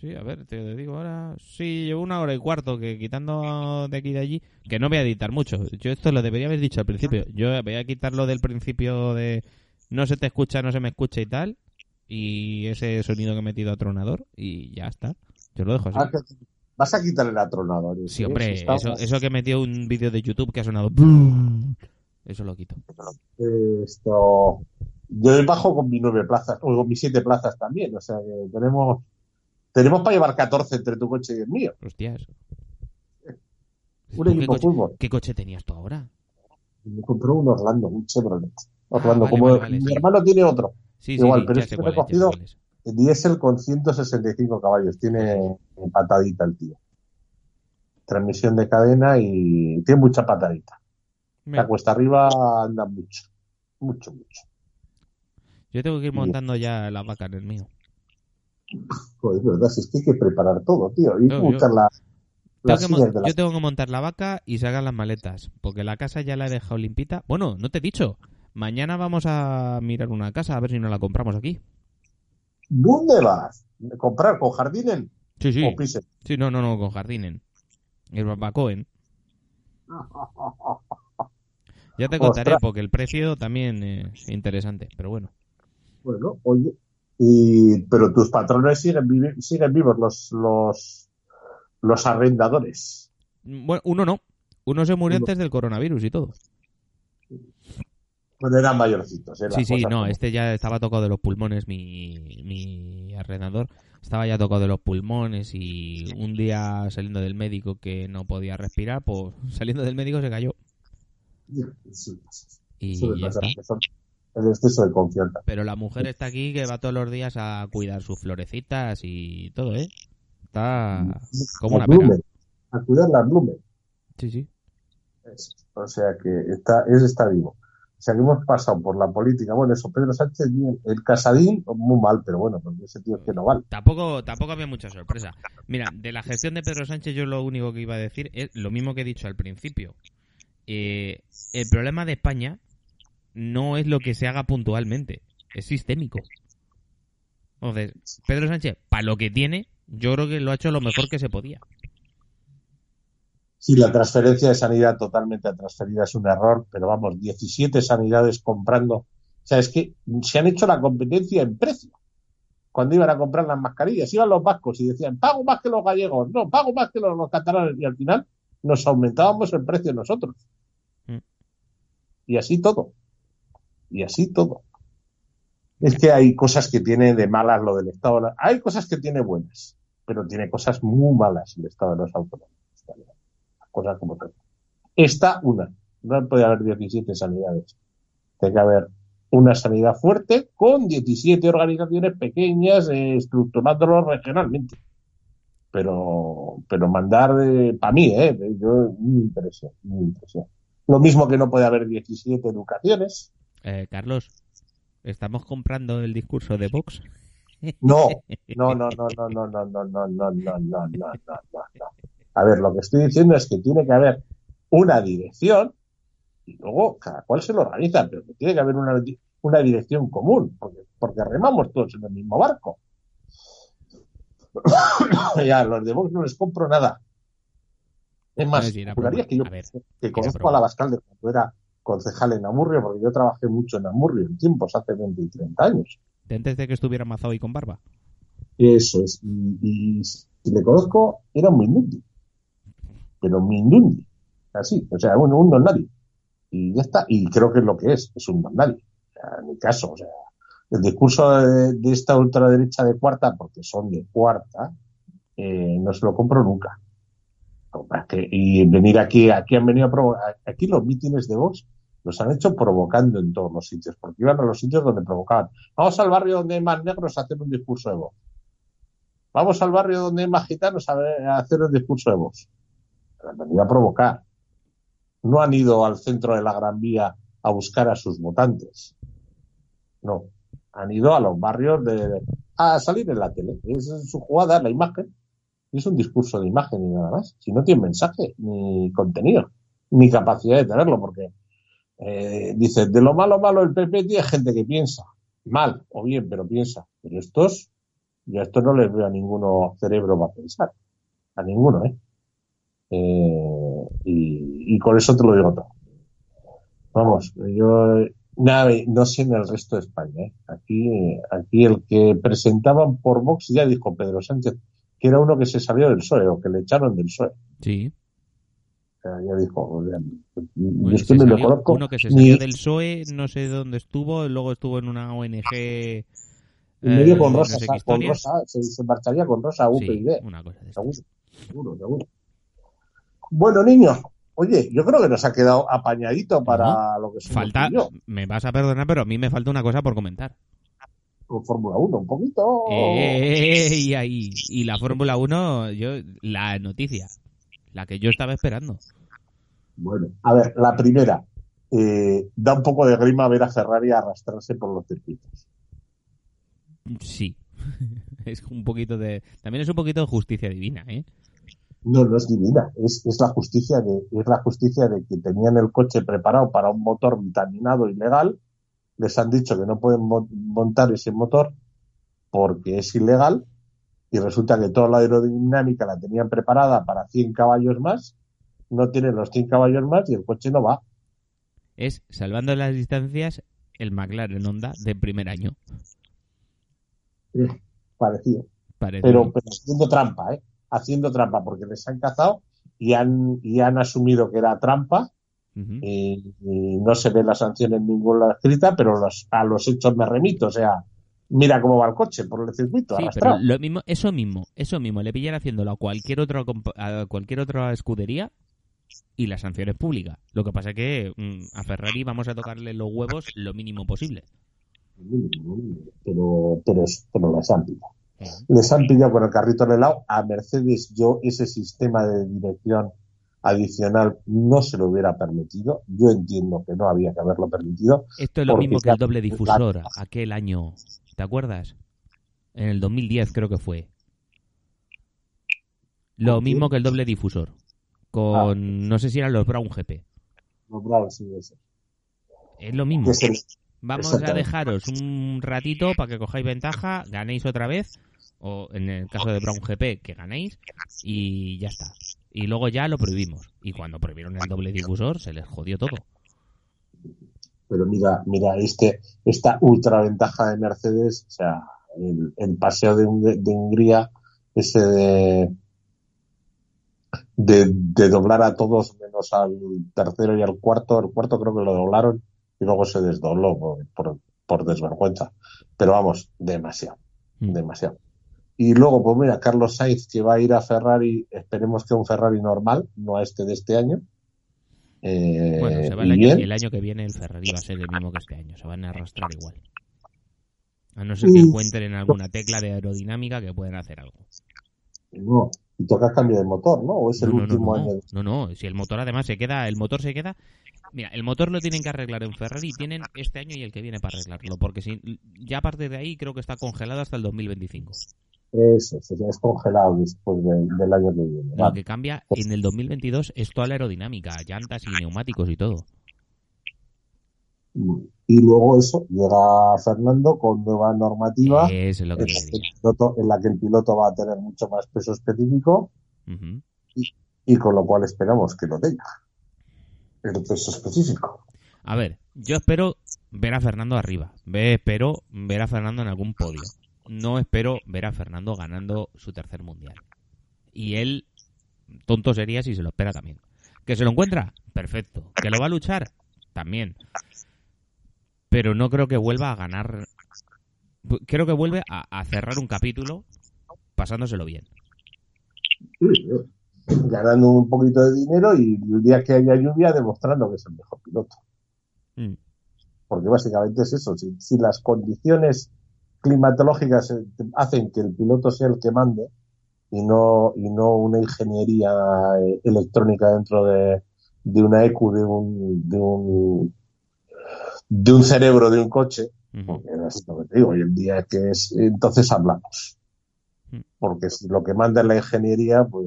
Sí, a ver, te digo ahora. Sí, llevo una hora y cuarto que quitando de aquí y de allí, que no voy a editar mucho. Yo esto lo debería haber dicho al principio. Yo voy a quitarlo del principio de no se te escucha, no se me escucha y tal. Y ese sonido que he metido a tronador y ya está. Yo lo dejo así. Ah, Vas a quitar el atronador. Sí, hombre, Está- eso, eso que metió un vídeo de YouTube que ha sonado. Eso lo quito. Esto. Yo bajo con mis nueve plazas, o con mis siete plazas también. O sea que tenemos. Tenemos para llevar 14 entre tu coche y el mío. Hostias. Un ¿Tú ¿Qué equipo de coche, fútbol. qué coche tenías tú ahora? Me compró un Orlando, un Chevrolet. Orlando, vale, como vale, vale, mi sí. hermano tiene otro. Sí, Igual, sí, pero ya es sé que cuál me he es. Diesel con 165 caballos. Tiene patadita el tío. Transmisión de cadena y tiene mucha patadita. La cuesta arriba anda mucho. Mucho, mucho. Yo tengo que ir montando ya la vaca en el mío. Joder, es verdad, si es que hay que preparar todo, tío. Y No, buscar yo- la- Tengo las sillas de las Yo tengo que montar la vaca y sacar las maletas, porque la casa ya la he dejado limpita. Bueno, no te he dicho. Mañana vamos a mirar una casa a ver si nos la compramos aquí. ¿Dónde vas? ¿Comprar con jardinen Sí, sí. o pisen? Sí, no, no, no, con jardinen. El barbacoen. Ya te contaré, Ostras. porque el precio también es interesante, pero bueno. Bueno, oye. Y, pero tus patrones siguen, vivi- siguen vivos, los, los, los arrendadores. Bueno, uno no. Uno se murió antes del coronavirus y todo. Bueno, eran mayorcitos. Sí, sí, no, como- este ya estaba tocado de los pulmones, mi, mi arrendador. Estaba ya tocado de los pulmones y un día saliendo del médico que no podía respirar, pues saliendo del médico se cayó. Sí, Y pasa, está. que son el exceso de confianza. Pero la mujer está aquí que va todos los días a cuidar sus florecitas y todo, ¿eh? Está como una Las pera. Blumen, A cuidar las Blumen. Sí, sí. Es- O sea que está, es está vivo. O sea que hemos pasado por la política. Bueno, eso, Pedro Sánchez, bien. El Casadín, muy mal, pero bueno, porque ese tío es que no vale. Tampoco, tampoco había mucha sorpresa. Mira, de la gestión de Pedro Sánchez yo lo único que iba a decir es lo mismo que he dicho al principio. Eh, el problema de España no es lo que se haga puntualmente, es sistémico. Entonces, Pedro Sánchez, para lo que tiene, yo creo que lo ha hecho lo mejor que se podía. Sí, la transferencia de sanidad totalmente transferida es un error, pero vamos, 17 sanidades comprando. O sea, es que se han hecho la competencia en precio. Cuando iban a comprar las mascarillas, iban los vascos y decían, pago más que los gallegos, no, pago más que los, los catalanes. Y al final nos aumentábamos el precio nosotros. Mm. Y así todo. Y así todo. Es que hay cosas que tiene de malas lo del Estado. Hay cosas que tiene buenas, pero tiene cosas muy malas el Estado de los autónomos. Cosas como tal. Esta, una. No puede haber 17 sanidades. Tiene que haber una sanidad fuerte con 17 organizaciones pequeñas, eh, estructurándolo regionalmente. Pero, pero mandar, para mí, eh, yo, mi impresión, mi impresión. Lo mismo que no puede haber 17 educaciones. Eh, Carlos, ¿estamos comprando el discurso de Vox? No, no, no, no, no, no, no, no, no, no, no, no, no, no. A ver, lo que estoy diciendo es que tiene que haber una dirección y luego cada cual se lo organiza, pero que tiene que haber una, una dirección común, porque, porque remamos todos en el mismo barco. ya, los de Vox no les compro nada. Es más, juraría que yo que conozco a la Bascal cuando era concejal en Amurrio, porque yo trabajé mucho en Amurrio en tiempos, hace 20 y 30 años. antes de que estuviera mazado y con barba. Eso es. Y, si le conozco, era un Mindundi. Pero Mindundi. Así. O sea, un, un don nadie. Y ya está. Y creo que es lo que es. Es un don nadie. O sea, en mi caso, o sea, el discurso de, esta ultraderecha de cuarta, porque son de cuarta, eh, no se lo compro nunca. y venir aquí, aquí han venido a provocar, aquí los mítines de Vox los han hecho provocando en todos los sitios, porque iban a los sitios donde provocaban. Vamos al barrio donde hay más negros a hacer un discurso de Vox. Vamos al barrio donde hay más gitanos a, hacer un discurso de Vox. Han venido a provocar. No han ido al centro de la Gran Vía a buscar a sus votantes. No, han ido a los barrios de, a salir en la tele. Es su jugada, la imagen. Es un discurso de imagen y nada más. Si no tiene mensaje, ni contenido, ni capacidad de tenerlo, porque eh, dice, de lo malo malo el PP tiene gente que piensa. Mal o bien, pero piensa. Pero estos, yo a estos no les veo a ninguno cerebro para pensar. A ninguno, ¿eh? eh y, y con eso te lo digo todo. Vamos, yo Nada, no sé en el resto de España. ¿eh? Aquí, aquí el que presentaban por Vox ya dijo Pedro Sánchez que era uno que se salió del PSOE o que le echaron del PSOE. Sí. Ya dijo, Uno que se salió del PSOE, no sé dónde estuvo, luego estuvo en una ONG. Eh, medio con Rosa, con Rosa se, marcharía con Rosa UPyD. Sí, una cosa de seguro, seguro. Bueno, niños, Oye, yo creo que nos ha quedado apañadito para lo que somos Falta, me vas a perdonar, pero a mí me falta una cosa por comentar. Con Fórmula 1, un poquito. Eh, y ahí. Y la Fórmula 1, yo, la noticia, la que yo estaba esperando. Bueno, a ver, la primera. Eh, da un poco de grima ver a Ferrari arrastrarse por los circuitos. Sí. es un poquito de. También es un poquito de justicia divina, ¿eh? No, no es divina, es, es, la justicia de, es la justicia de que tenían el coche preparado para un motor vitaminado ilegal, les han dicho que no pueden montar ese motor porque es ilegal y resulta que toda la aerodinámica la tenían preparada para 100 caballos más, no tienen los 100 caballos más y el coche no va. Es, salvando las distancias, el McLaren Honda de primer año. parecido. Pero, pero haciendo trampa, ¿eh? haciendo trampa porque les han cazado y han, y han asumido que era trampa. y, no se ve la sanción en ninguna escrita, pero los, a los hechos me remito. O sea, mira cómo va el coche por el circuito. lo mismo, eso mismo, eso mismo, le pillan haciéndolo a cualquier otro a cualquier otra escudería y la sanción es pública. Lo que pasa es que mm, a Ferrari vamos a tocarle los huevos lo mínimo posible. Pero, pero, pero las han les han pillado con el carrito en el lado. A Mercedes yo ese sistema de dirección adicional no se lo hubiera permitido. Yo entiendo que no había que haberlo permitido. Esto es lo mismo que el doble difusor aquel año. ¿Te acuerdas? En el 2010 creo que fue. Lo mismo que el doble difusor. Con, ah. no sé si eran los Brown GP. Los Brown, sí, eso. Es lo mismo. Vamos a dejaros un ratito para que cojáis ventaja, ganéis otra vez o en el caso de Brown GP, que ganéis, y ya está. Y luego ya lo prohibimos. Y cuando prohibieron el doble difusor, se les jodió todo. Pero mira, mira, este, esta ultra ventaja de Mercedes, o sea, el, paseo de, de, Hungría, ese de, de, doblar a todos menos al tercero y al cuarto, el cuarto creo que lo doblaron y luego se desdobló por, por, desvergüenza. Pero vamos, demasiado, mm. demasiado. Y luego, pues mira, Carlos Sainz que va a ir a Ferrari, esperemos que un Ferrari normal, no a este de este año. Eh, bueno, se va el y año, bien. el año que viene el Ferrari va a ser el mismo que este año. Se van a arrastrar igual. A no ser que encuentren alguna tecla de aerodinámica que pueden hacer algo. No, y toca cambio de motor, ¿no? O es el no, no, último no, año. no, no, si el motor además se queda, el motor se queda. Mira, el motor lo tienen que arreglar en Ferrari tienen este año y el que viene para arreglarlo, porque si, ya a partir de ahí creo que está congelado hasta el 2025. Eso, eso ya es congelado después de- del año que viene. Lo que cambia en el 2022 es toda la aerodinámica, llantas y neumáticos y todo. Y luego eso, llega Fernando con nueva normativa Eso es lo que en la que, el piloto, en la que el piloto va a tener mucho más peso específico Ujú. y con lo cual esperamos que lo tenga. El peso específico. A ver, yo espero ver a Fernando arriba. Ve, espero ver a Fernando en algún podio. No espero ver a Fernando ganando su tercer mundial. Y él, tonto sería si se lo espera también. ¿Que se lo encuentra? Perfecto. ¿Que lo va a luchar? También. Pero no creo que vuelva a ganar. Creo que vuelve a, a cerrar un capítulo pasándoselo bien. Ganando un poquito de dinero y el día que haya lluvia demostrando que es el mejor piloto. Mm. Porque básicamente es eso. Si, si las condiciones climatológicas eh, hacen que el piloto sea el que mande y no, y no una ingeniería eh, electrónica dentro de, de una EQ, de un, de un, de un cerebro de un coche, porque es lo que te digo, hoy en día que es, entonces hablamos. Mm. Porque si lo que manda es la ingeniería, pues,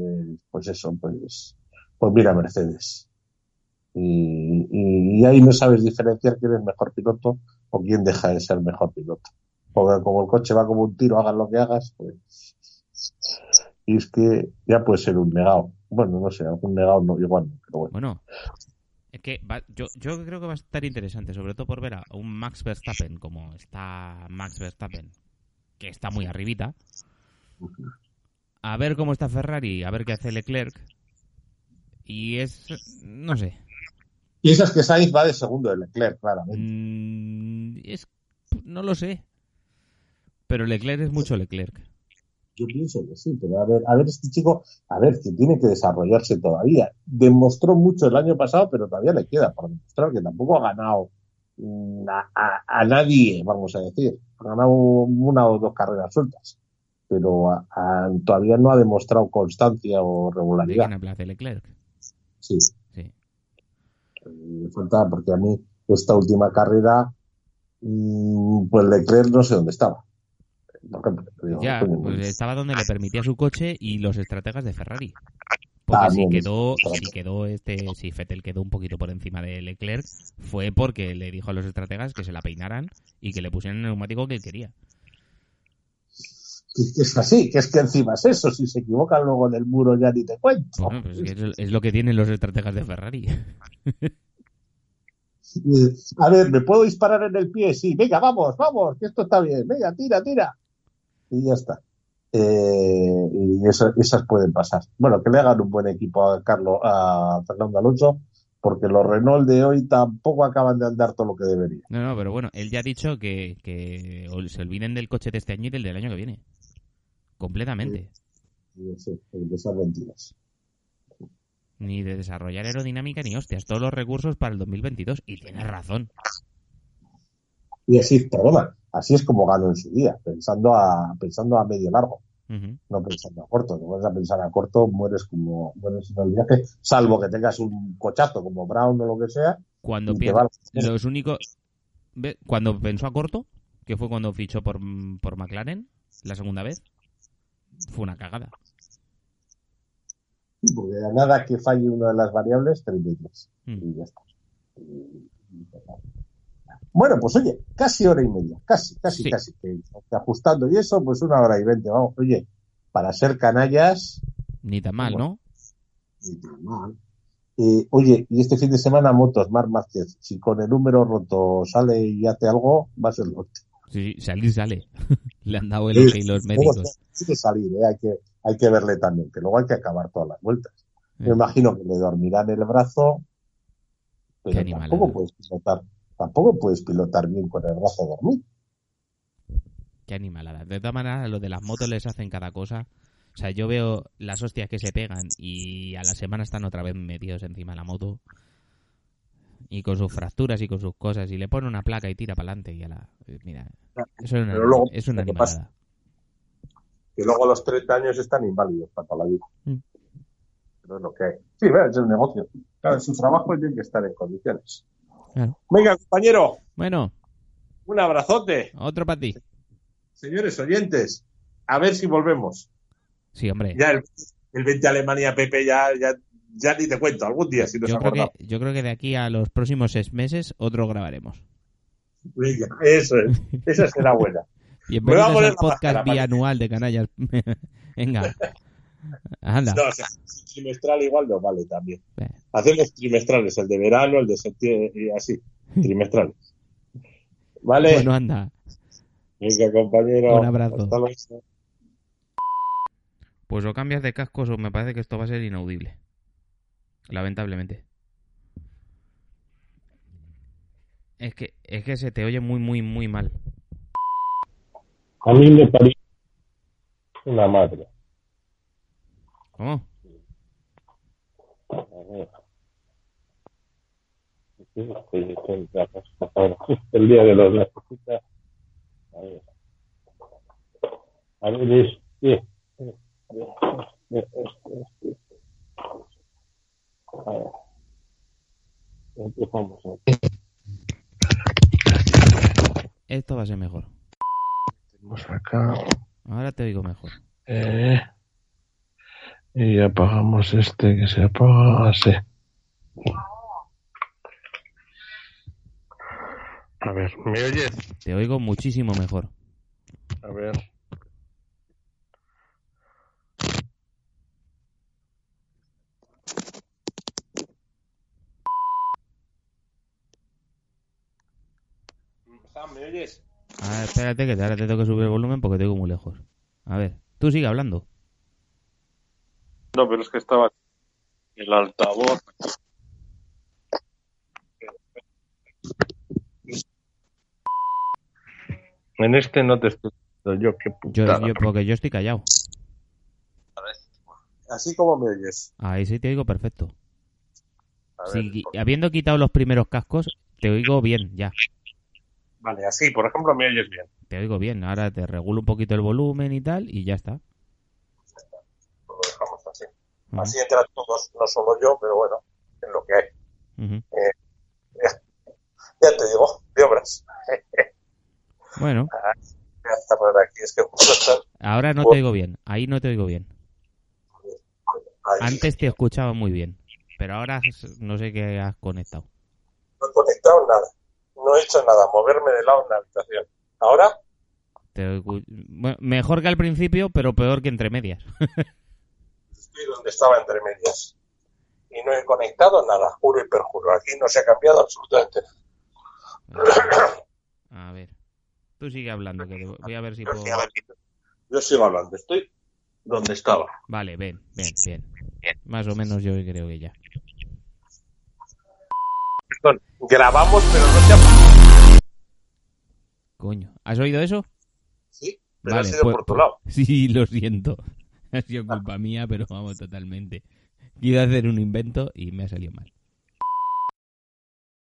pues eso, pues, pues mira Mercedes. Y, y, y ahí no sabes diferenciar quién es mejor piloto o quién deja de ser mejor piloto. Porque como el coche va como un tiro, hagas lo que hagas, pues. Y es que ya puede ser un negado. Bueno, no sé, algún negado no, igual no, pero bueno. Bueno, es que va- yo, yo creo que va a estar interesante, sobre todo por ver a un Max Verstappen como está Max Verstappen, que está muy arribita. A ver cómo está Ferrari, a ver qué hace Leclerc. Y es, no sé, Piensas que Sainz va de segundo de Leclerc, claramente. mm, es, no lo sé. Pero Leclerc es mucho Leclerc. Yo pienso que sí, pero a ver, a ver, este chico, a ver, que tiene que desarrollarse todavía. Demostró mucho el año pasado, pero todavía le queda por demostrar que tampoco ha ganado mm, a, a- a nadie, vamos a decir. Ha ganado una o dos carreras sueltas, pero a- todavía no ha demostrado constancia o ¿De quién regularidad. hablas? ¿De Leclerc? Sí, Sí. me falta, porque a mí esta última carrera, mm, pues Leclerc no sé dónde estaba. Ya, pues estaba donde le permitía su coche y los estrategas de Ferrari. Porque si quedó, si quedó este, si Fettel quedó un poquito por encima de Leclerc, fue porque le dijo a los estrategas que se la peinaran y que le pusieran el neumático que él quería. que es así, que es que encima es eso, si se equivocan luego en el muro ya ni te cuento. Bueno, pues es, que es- lo que tienen los estrategas de Ferrari. A ver, ¿me puedo disparar en el pie? Sí, venga, vamos, vamos, que esto está bien, venga, tira, tira. Y ya está. Eh, y eso- esas pueden pasar. Bueno, que le hagan un buen equipo a Carlos, a Fernando Alonso, porque los Renault de hoy tampoco acaban de andar todo lo que deberían. No, no, pero bueno, él ya ha dicho que, que se olviden del coche de este año y del del año que viene. Completamente. Y eso, de esas mentiras. Ni de desarrollar aerodinámica ni hostias. Todos los recursos para el 2022. Y tienes razón. Y así, perdona, así es como gano en su día, pensando a, pensando a medio largo. No pensando a corto. Si vas a pensar a corto, mueres como mueres en el viaje, salvo que tengas un cochazo como Brown o lo que sea. Cuando y va- los únicos cuando pensó a corto que fue cuando fichó por, por McLaren la segunda vez fue una cagada Porque nada que falle una de las variables, 33. Mm. Y ya está. Y- y- Bueno, pues oye, casi hora y media, casi, casi, Sí. casi. Que, ajustando y eso, pues una hora y veinte, vamos. Oye, para ser canallas, ni tan mal no ni tan mal. Eh, oye, y este fin de semana motos, Mar Márquez, si con el número roto sale y hace algo, va a ser lo sí, sí, salir sale le han dado el Sí, ok los médicos sí que salir, ¿eh? hay, que, hay que verle también, que luego hay que acabar todas las vueltas. Me Eh. imagino que le dormirán el brazo, Qué pero animalada. tampoco puedes pilotar, tampoco puedes pilotar bien con el brazo dormido. qué animalada de todas maneras lo de las motos les hacen cada cosa o sea yo veo las hostias que se pegan y a la semana están otra vez metidos encima de la moto Y con sus fracturas y con sus cosas. Y le pone una placa y tira para adelante. Y a la... Mira, eso es una, Pero luego, es una que pasa- animalada. Que luego a los 30 años están inválidos para la vida. Mm. Pero es lo que hay. Sí, es el negocio. Claro, su trabajo tiene que estar en condiciones. Claro. Venga, compañero, Bueno, un abrazote. otro para ti. Señores oyentes, a ver si volvemos. Sí, hombre. Ya el, el 20 Alemania, Pepe, ya, ya, ya ni te cuento. Algún día, si nos Yo creo, que, yo creo que de aquí a los próximos seis meses otro grabaremos. Venga, eso es. Esa será buena. Bienvenidos al podcast máscara, bianual de Canallas. Venga. Anda. No, o sea, trimestral igual no vale también. Eh. Hacemos trimestrales, el de verano, el de septiembre, y así. Trimestrales. Vale. Bueno, anda. Venga, compañero. Un abrazo. Hasta luego. Pues o cambias de cascos o me parece que esto va a ser inaudible. Lamentablemente. Es que, es que se te oye muy, muy, muy mal. A mí me parece una madre. ¿Cómo? A ver. Sí, estoy- estoy en casa. Ahora, el día de los necesitas. A ver. A ver, es. es- es- es- es- es- A ver. Empezamos. Esto va a ser mejor. Tenemos acá. Ahora te oigo mejor. eh, y apagamos este que se apaga así. A ver, ¿me oyes? Te oigo muchísimo mejor. A ver. Sam, ¿me oyes? Ah, espérate que ahora te tengo que subir el volumen porque te oigo muy lejos. A ver, tú sigue hablando. No, pero es que estaba el altavoz. En este no te estoy diciendo yo, qué Yo, putada. yo- porque yo estoy callado. Así como me oyes. Ahí sí te oigo perfecto. Ver, Sí, habiendo quitado los primeros cascos, te oigo bien, ya. Vale, así, por ejemplo, me oyes bien. Te oigo bien. Ahora te regulo un poquito el volumen y tal, y ya está. Así. Entran todos, no solo yo, pero bueno, es lo que hay. ujú. Ya te digo, de obras. Bueno, Ya está por aquí, es que justo estás ahora no te oigo bien. Ahí no te oigo bien. ahí. Antes te escuchaba muy bien. Pero ahora no sé qué has conectado. No he conectado nada. No he hecho nada, moverme de lado en la habitación. Ahora, Te oigo- bueno, mejor que al principio, pero peor que entre medias. donde estaba entre medias. Y no he conectado nada, juro y perjuro. Aquí no se ha cambiado absolutamente nada. A ver. Tú sigue hablando, que voy a ver si puedo... Yo sigo hablando, estoy donde estaba. Vale, ven, ven, bien. Más o menos yo creo que ya. Perdón, grabamos, pero no se ha Coño, ¿has oído eso? Sí, pero Vale, ha sido pues- por tu lado. Sí, lo siento. Ha sido culpa mía, pero vamos, totalmente. Quiero hacer un invento y me ha salido mal.